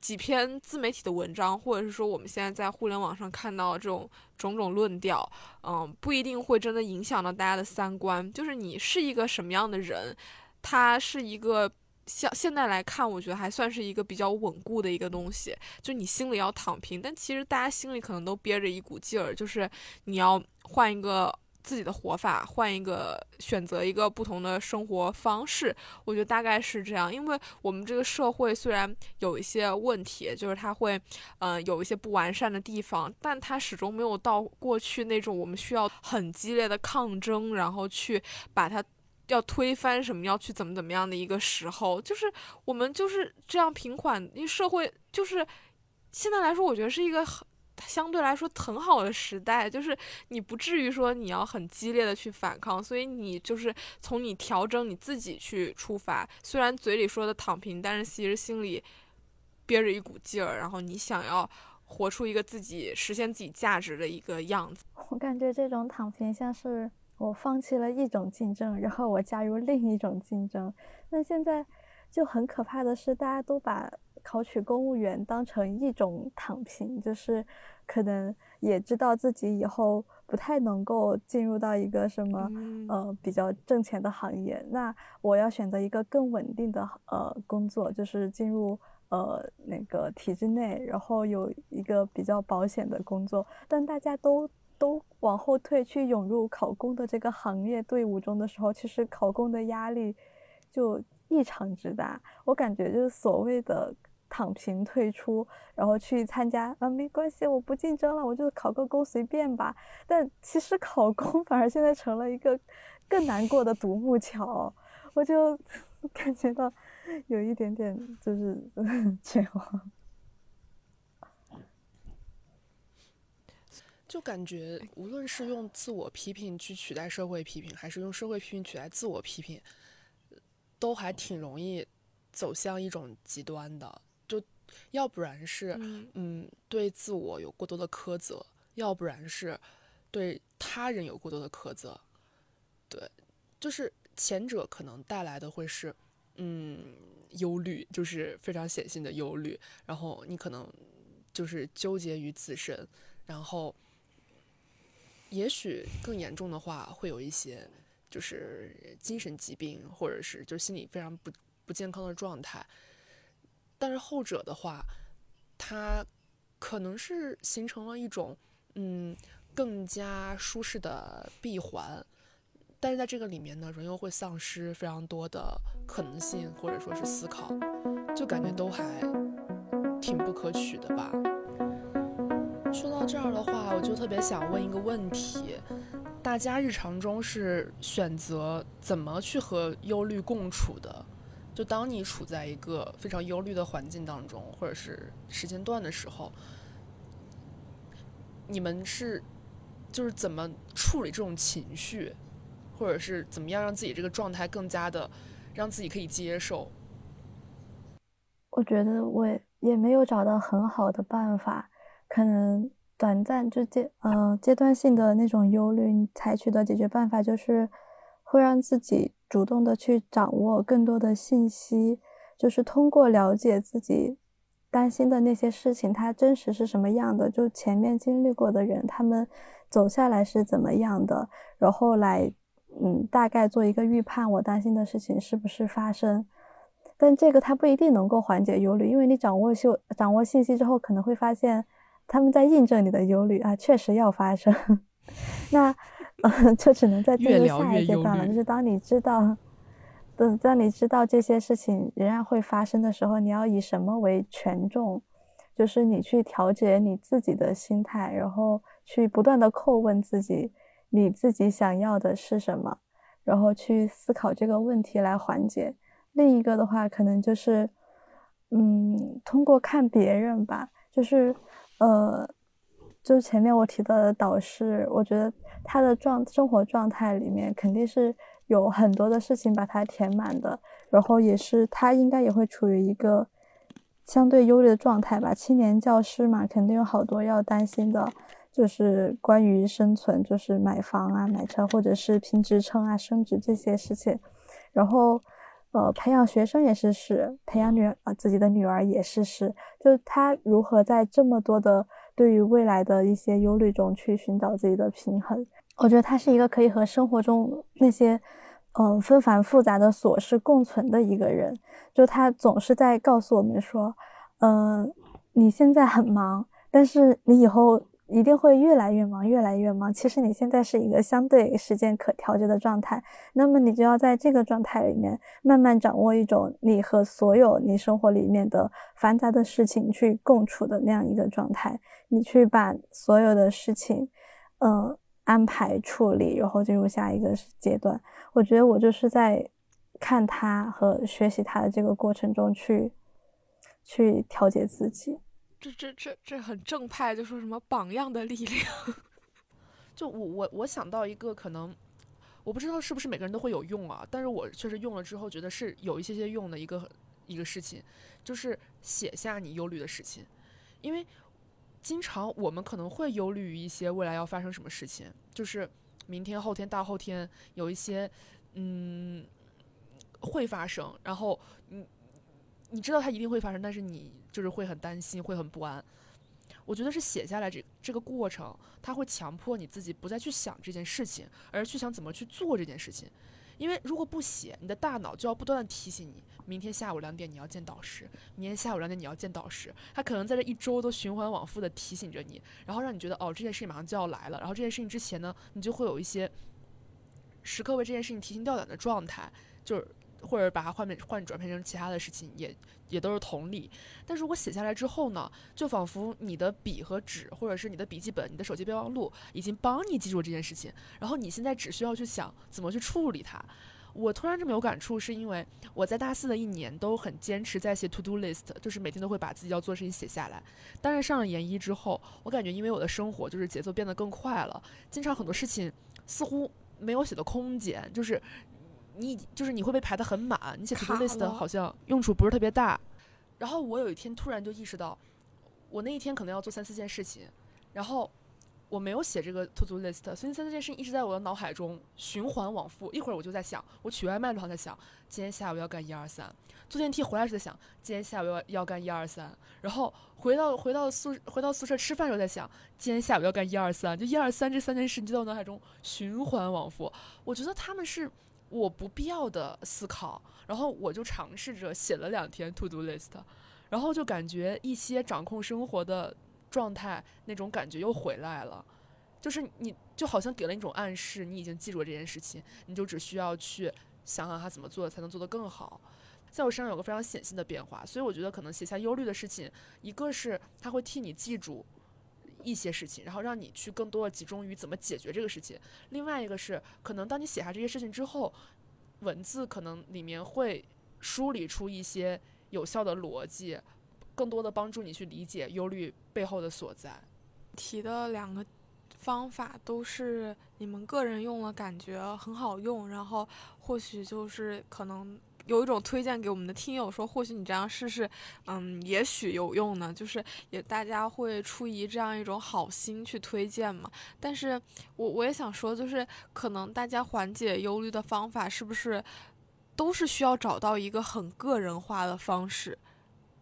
几篇自媒体的文章，或者是说我们现在在互联网上看到这种种种论调，嗯，不一定会真的影响到大家的三观。就是你是一个什么样的人，他是一个。像现在来看，我觉得还算是一个比较稳固的一个东西。就你心里要躺平，但其实大家心里可能都憋着一股劲儿，就是你要换一个自己的活法，换一个选择一个不同的生活方式。我觉得大概是这样，因为我们这个社会虽然有一些问题，就是它会，嗯，有一些不完善的地方，但它始终没有到过去那种我们需要很激烈的抗争，然后去把它要推翻什么，要去怎么怎么样的一个时候。就是我们就是这样平缓，因为社会就是现在来说，我觉得是一个。相对来说很好的时代，就是你不至于说你要很激烈的去反抗，所以你就是从你调整你自己去出发。虽然嘴里说的躺平，但是其实心里憋着一股劲儿，然后你想要活出一个自己实现自己价值的一个样子。我感觉这种躺平像是我放弃了一种竞争，然后我加入另一种竞争。那现在就很可怕的是，大家都把。考取公务员当成一种躺平，就是可能也知道自己以后不太能够进入到一个什么呃比较挣钱的行业，那我要选择一个更稳定的呃工作，就是进入呃那个体制内，然后有一个比较保险的工作。但大家都都往后退去涌入考公的这个行业队伍中的时候，其实考公的压力就异常之大。我感觉就是所谓的。躺平退出，然后去参加啊，没关系，我不竞争了，我就考个公随便吧。但其实考公反而现在成了一个更难过的独木桥，我就 (laughs) 感觉到有一点点就是 (laughs) 绝望。就感觉无论是用自我批评去取代社会批评，还是用社会批评取代自我批评，都还挺容易走向一种极端的。就要不然是，嗯，对自我有过多的苛责；要不然是，对他人有过多的苛责。对，就是前者可能带来的会是，嗯，忧虑，就是非常显性的忧虑。然后你可能就是纠结于自身，然后也许更严重的话，会有一些就是精神疾病，或者是就心理非常不不健康的状态。但是后者的话，它可能是形成了一种嗯更加舒适的闭环，但是在这个里面呢，人又会丧失非常多的可能性或者说是思考，就感觉都还挺不可取的吧。说到这儿的话，我就特别想问一个问题：大家日常中是选择怎么去和忧虑共处的？就当你处在一个非常忧虑的环境当中，或者是时间段的时候，你们是就是怎么处理这种情绪，或者是怎么样让自己这个状态更加的让自己可以接受？我觉得我也没有找到很好的办法，可能短暂就阶嗯阶段性的那种忧虑，你采取的解决办法就是会让自己。主动的去掌握更多的信息，就是通过了解自己担心的那些事情，它真实是什么样的，就前面经历过的人，他们走下来是怎么样的，然后来，嗯，大概做一个预判，我担心的事情是不是发生。但这个它不一定能够缓解忧虑，因为你掌握信掌握信息之后，可能会发现他们在印证你的忧虑啊，确实要发生。(laughs) 那。嗯，就只能再进入下一阶段了。就是当你知道，等当你知道这些事情仍然会发生的时候，你要以什么为权重？就是你去调节你自己的心态，然后去不断的叩问自己，你自己想要的是什么，然后去思考这个问题来缓解。另一个的话，可能就是，嗯，通过看别人吧，就是，呃。就是前面我提到的导师，我觉得他的状生活状态里面肯定是有很多的事情把他填满的，然后也是他应该也会处于一个相对忧虑的状态吧。青年教师嘛，肯定有好多要担心的，就是关于生存，就是买房啊、买车，或者是评职称啊、升职这些事情。然后，呃，培养学生也是事，培养女啊自己的女儿也是事，就是他如何在这么多的。对于未来的一些忧虑中去寻找自己的平衡，我觉得他是一个可以和生活中那些，嗯，纷繁复杂的琐事共存的一个人。就他总是在告诉我们说，嗯，你现在很忙，但是你以后一定会越来越忙，越来越忙。其实你现在是一个相对时间可调节的状态，那么你就要在这个状态里面慢慢掌握一种你和所有你生活里面的繁杂的事情去共处的那样一个状态。你去把所有的事情，嗯，安排处理，然后进入下一个阶段。我觉得我就是在看他和学习他的这个过程中去去调节自己。这这这这很正派，就说什么榜样的力量。(laughs) 就我我我想到一个可能，我不知道是不是每个人都会有用啊，但是我确实用了之后觉得是有一些些用的一个一个事情，就是写下你忧虑的事情，因为经常我们可能会忧虑于一些未来要发生什么事情，就是明天、后天、大后天有一些嗯会发生，然后嗯你知道它一定会发生，但是你。就是会很担心，会很不安。我觉得是写下来这这个过程，它会强迫你自己不再去想这件事情，而去想怎么去做这件事情。因为如果不写，你的大脑就要不断的提醒你，明天下午两点你要见导师，明天下午两点你要见导师。他可能在这一周都循环往复的提醒着你，然后让你觉得哦这件事情马上就要来了。然后这件事情之前呢，你就会有一些时刻为这件事情提心吊胆的状态，就是或者把它换变换转变成其他的事情也。也都是同理，但如果写下来之后呢，就仿佛你的笔和纸，或者是你的笔记本、你的手机备忘录，已经帮你记住这件事情，然后你现在只需要去想怎么去处理它。我突然这么有感触，是因为我在大四的一年都很坚持在写 to do list，就是每天都会把自己要做的事情写下来。但是上了研一之后，我感觉因为我的生活就是节奏变得更快了，经常很多事情似乎没有写的空间，就是。你就是你会被排得很满，你写 to do list 好像用处不是特别大。然后我有一天突然就意识到，我那一天可能要做三四件事情，然后我没有写这个 to do list，所以三四件事情一直在我的脑海中循环往复。一会儿我就在想，我取外卖路上在想，今天下午要干一二三；坐电梯回来时在想，今天下午要要干一二三；然后回到回到宿回到宿舍吃饭时候在想，今天下午要干一二三。就一二三这三件事情就在我脑海中循环往复。我觉得他们是。我不必要的思考，然后我就尝试着写了两天 to do list，然后就感觉一些掌控生活的状态那种感觉又回来了，就是你就好像给了一种暗示，你已经记住这件事情，你就只需要去想想他怎么做才能做得更好。在我身上有个非常显性的变化，所以我觉得可能写下忧虑的事情，一个是它会替你记住。一些事情，然后让你去更多的集中于怎么解决这个事情。另外一个是，可能当你写下这些事情之后，文字可能里面会梳理出一些有效的逻辑，更多的帮助你去理解忧虑背后的所在。提的两个方法都是你们个人用了感觉很好用，然后或许就是可能。有一种推荐给我们的听友说，或许你这样试试，嗯，也许有用呢。就是也大家会出于这样一种好心去推荐嘛。但是我我也想说，就是可能大家缓解忧虑的方法是不是都是需要找到一个很个人化的方式？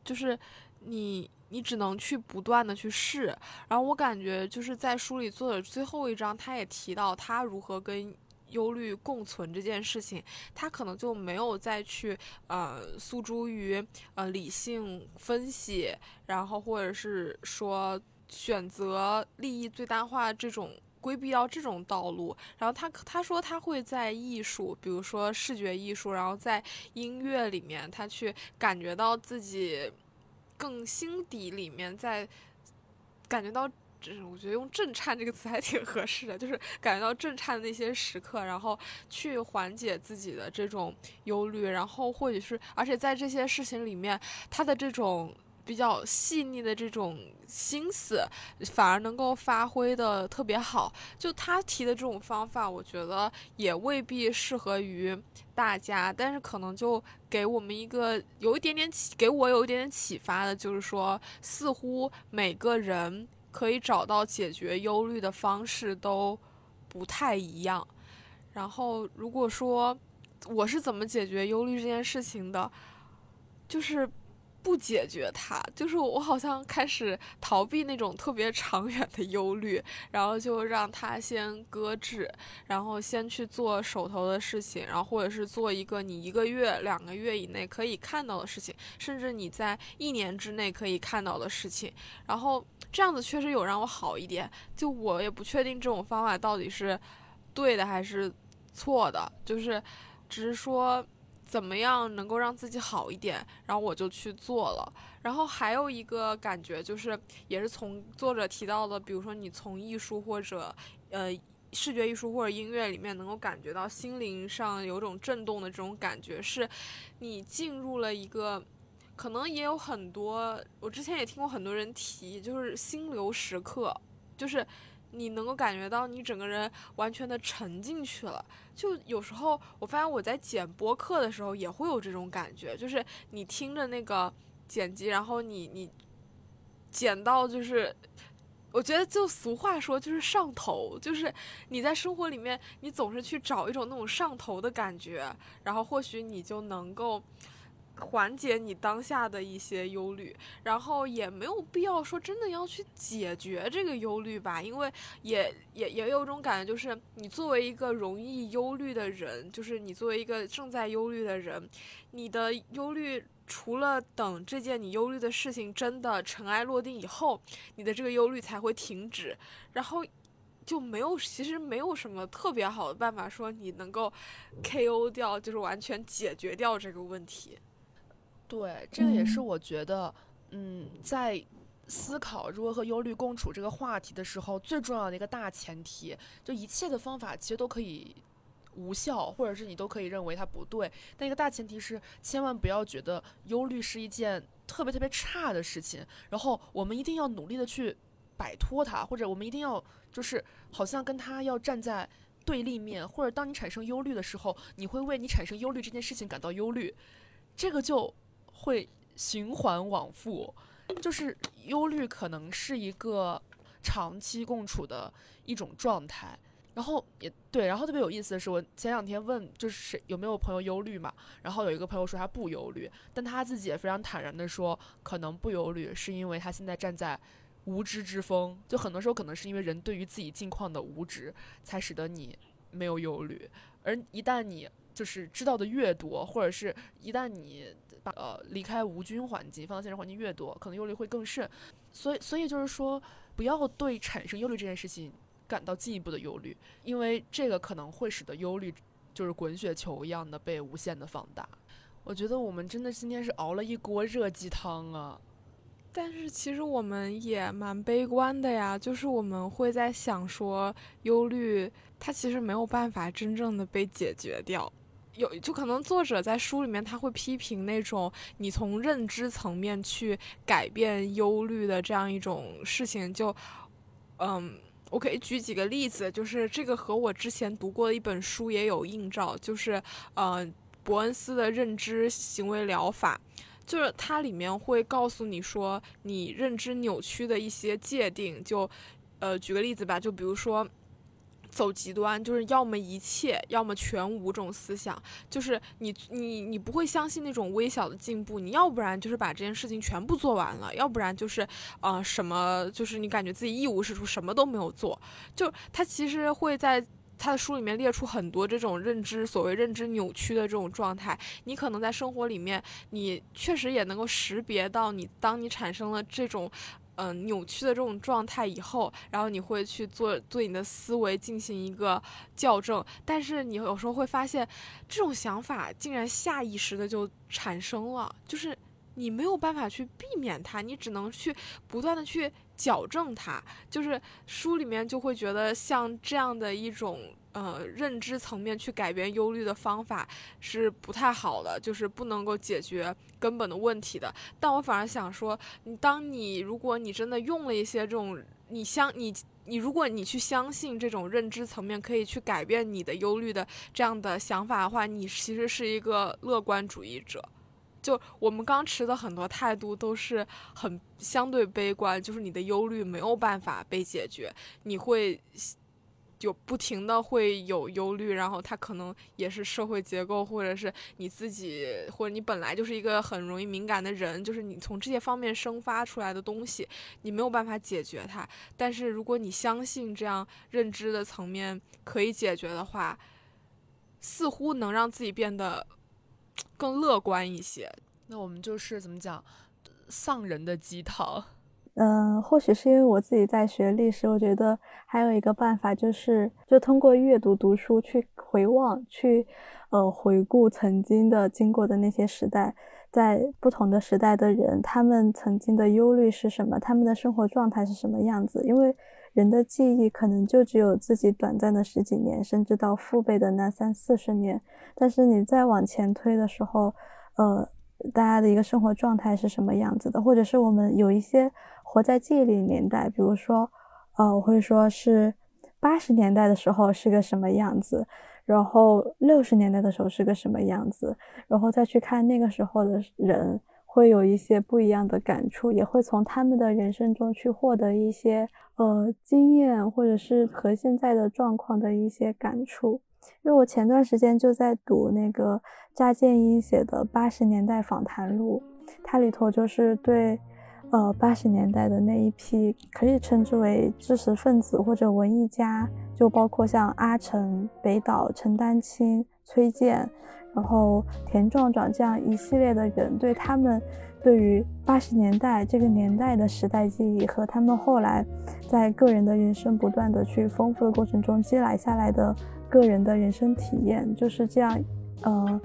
就是你你只能去不断的去试。然后我感觉就是在书里作者最后一章，他也提到他如何跟。忧虑共存这件事情，他可能就没有再去呃诉诸于呃理性分析，然后或者是说选择利益最大化这种规避掉这种道路。然后他他说他会在艺术，比如说视觉艺术，然后在音乐里面，他去感觉到自己更心底里面在感觉到。就是我觉得用震颤这个词还挺合适的，就是感觉到震颤的那些时刻，然后去缓解自己的这种忧虑，然后或者是，而且在这些事情里面，他的这种比较细腻的这种心思，反而能够发挥的特别好。就他提的这种方法，我觉得也未必适合于大家，但是可能就给我们一个有一点点启，给我有一点点启发的，就是说，似乎每个人。可以找到解决忧虑的方式都不太一样。然后，如果说我是怎么解决忧虑这件事情的，就是不解决它，就是我好像开始逃避那种特别长远的忧虑，然后就让它先搁置，然后先去做手头的事情，然后或者是做一个你一个月、两个月以内可以看到的事情，甚至你在一年之内可以看到的事情，然后这样子确实有让我好一点。就我也不确定这种方法到底是对的还是错的，就是只是说。怎么样能够让自己好一点？然后我就去做了。然后还有一个感觉就是，也是从作者提到的，比如说你从艺术或者呃视觉艺术或者音乐里面能够感觉到心灵上有种震动的这种感觉，是你进入了一个，可能也有很多，我之前也听过很多人提，就是心流时刻，就是。你能够感觉到你整个人完全的沉进去了，就有时候我发现我在剪播客的时候也会有这种感觉，就是你听着那个剪辑，然后你你剪到就是，我觉得就俗话说就是上头，就是你在生活里面你总是去找一种那种上头的感觉，然后或许你就能够。缓解你当下的一些忧虑，然后也没有必要说真的要去解决这个忧虑吧，因为也也也有种感觉，就是你作为一个容易忧虑的人，就是你作为一个正在忧虑的人，你的忧虑除了等这件你忧虑的事情真的尘埃落定以后，你的这个忧虑才会停止，然后就没有其实没有什么特别好的办法说你能够 KO 掉，就是完全解决掉这个问题。对，这个也是我觉得，嗯，在思考如何和忧虑共处这个话题的时候，最重要的一个大前提，就一切的方法其实都可以无效，或者是你都可以认为它不对。但一个大前提是，千万不要觉得忧虑是一件特别特别差的事情，然后我们一定要努力的去摆脱它，或者我们一定要就是好像跟它要站在对立面，或者当你产生忧虑的时候，你会为你产生忧虑这件事情感到忧虑，这个就。会循环往复，就是忧虑可能是一个长期共处的一种状态。然后也对，然后特别有意思的是，我前两天问就是有没有朋友忧虑嘛，然后有一个朋友说他不忧虑，但他自己也非常坦然的说，可能不忧虑是因为他现在站在无知之峰，就很多时候可能是因为人对于自己境况的无知，才使得你没有忧虑，而一旦你就是知道的越多，或者是一旦你。把呃离开无菌环境，放到现实环境越多，可能忧虑会更甚。所以，所以就是说，不要对产生忧虑这件事情感到进一步的忧虑，因为这个可能会使得忧虑就是滚雪球一样的被无限的放大。我觉得我们真的今天是熬了一锅热鸡汤啊！但是其实我们也蛮悲观的呀，就是我们会在想说，忧虑它其实没有办法真正的被解决掉。有就可能作者在书里面他会批评那种你从认知层面去改变忧虑的这样一种事情，就嗯，我可以举几个例子，就是这个和我之前读过的一本书也有映照，就是呃伯恩斯的认知行为疗法，就是它里面会告诉你说你认知扭曲的一些界定，就呃举个例子吧，就比如说。走极端，就是要么一切，要么全无这种思想，就是你你你不会相信那种微小的进步，你要不然就是把这件事情全部做完了，要不然就是呃什么，就是你感觉自己一无是处，什么都没有做。就他其实会在他的书里面列出很多这种认知，所谓认知扭曲的这种状态。你可能在生活里面，你确实也能够识别到，你当你产生了这种。嗯，扭曲的这种状态以后，然后你会去做对你的思维进行一个校正，但是你有时候会发现，这种想法竟然下意识的就产生了，就是你没有办法去避免它，你只能去不断的去矫正它。就是书里面就会觉得像这样的一种。呃，认知层面去改变忧虑的方法是不太好的，就是不能够解决根本的问题的。但我反而想说，你当你如果你真的用了一些这种，你相你你如果你去相信这种认知层面可以去改变你的忧虑的这样的想法的话，你其实是一个乐观主义者。就我们刚持的很多态度都是很相对悲观，就是你的忧虑没有办法被解决，你会。有不停的会有忧虑，然后他可能也是社会结构，或者是你自己，或者你本来就是一个很容易敏感的人，就是你从这些方面生发出来的东西，你没有办法解决它。但是如果你相信这样认知的层面可以解决的话，似乎能让自己变得更乐观一些。那我们就是怎么讲，丧人的鸡汤。嗯，或许是因为我自己在学历史，我觉得还有一个办法就是，就通过阅读读书去回望，去呃回顾曾经的经过的那些时代，在不同的时代的人，他们曾经的忧虑是什么，他们的生活状态是什么样子。因为人的记忆可能就只有自己短暂的十几年，甚至到父辈的那三四十年，但是你再往前推的时候，呃，大家的一个生活状态是什么样子的，或者是我们有一些。活在记忆里年代，比如说，呃，我会说是八十年代的时候是个什么样子，然后六十年代的时候是个什么样子，然后再去看那个时候的人，会有一些不一样的感触，也会从他们的人生中去获得一些呃经验，或者是和现在的状况的一些感触。因为我前段时间就在读那个查建英写的《八十年代访谈录》，它里头就是对。呃，八十年代的那一批可以称之为知识分子或者文艺家，就包括像阿城、北岛、陈丹青、崔健，然后田壮壮这样一系列的人，对他们对于八十年代这个年代的时代记忆和他们后来在个人的人生不断的去丰富的过程中积累下来的个人的人生体验，就是这样，呃。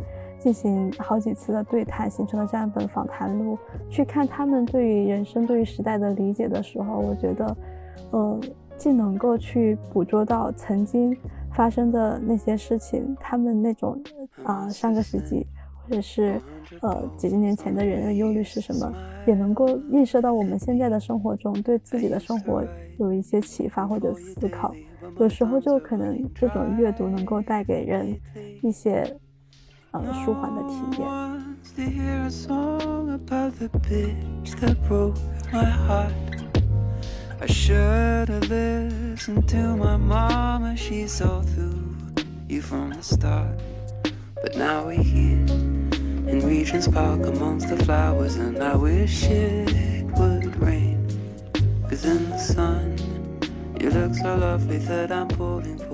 进行好几次的对谈，形成了这样一本访谈录。去看他们对于人生、对于时代的理解的时候，我觉得，呃，既能够去捕捉到曾经发生的那些事情，他们那种啊上个世纪或者是呃几十年前的人的忧虑是什么，也能够映射到我们现在的生活中，对自己的生活有一些启发或者思考。有时候就可能这种阅读能够带给人一些。呃舒缓的体验。I should have listened to my mama, she saw through you from the start. But now we're here in Regent's Park amongst the flowers, and I wish it would rain. Cause in the sun, you look so lovely that I'm pulling for you. Oh.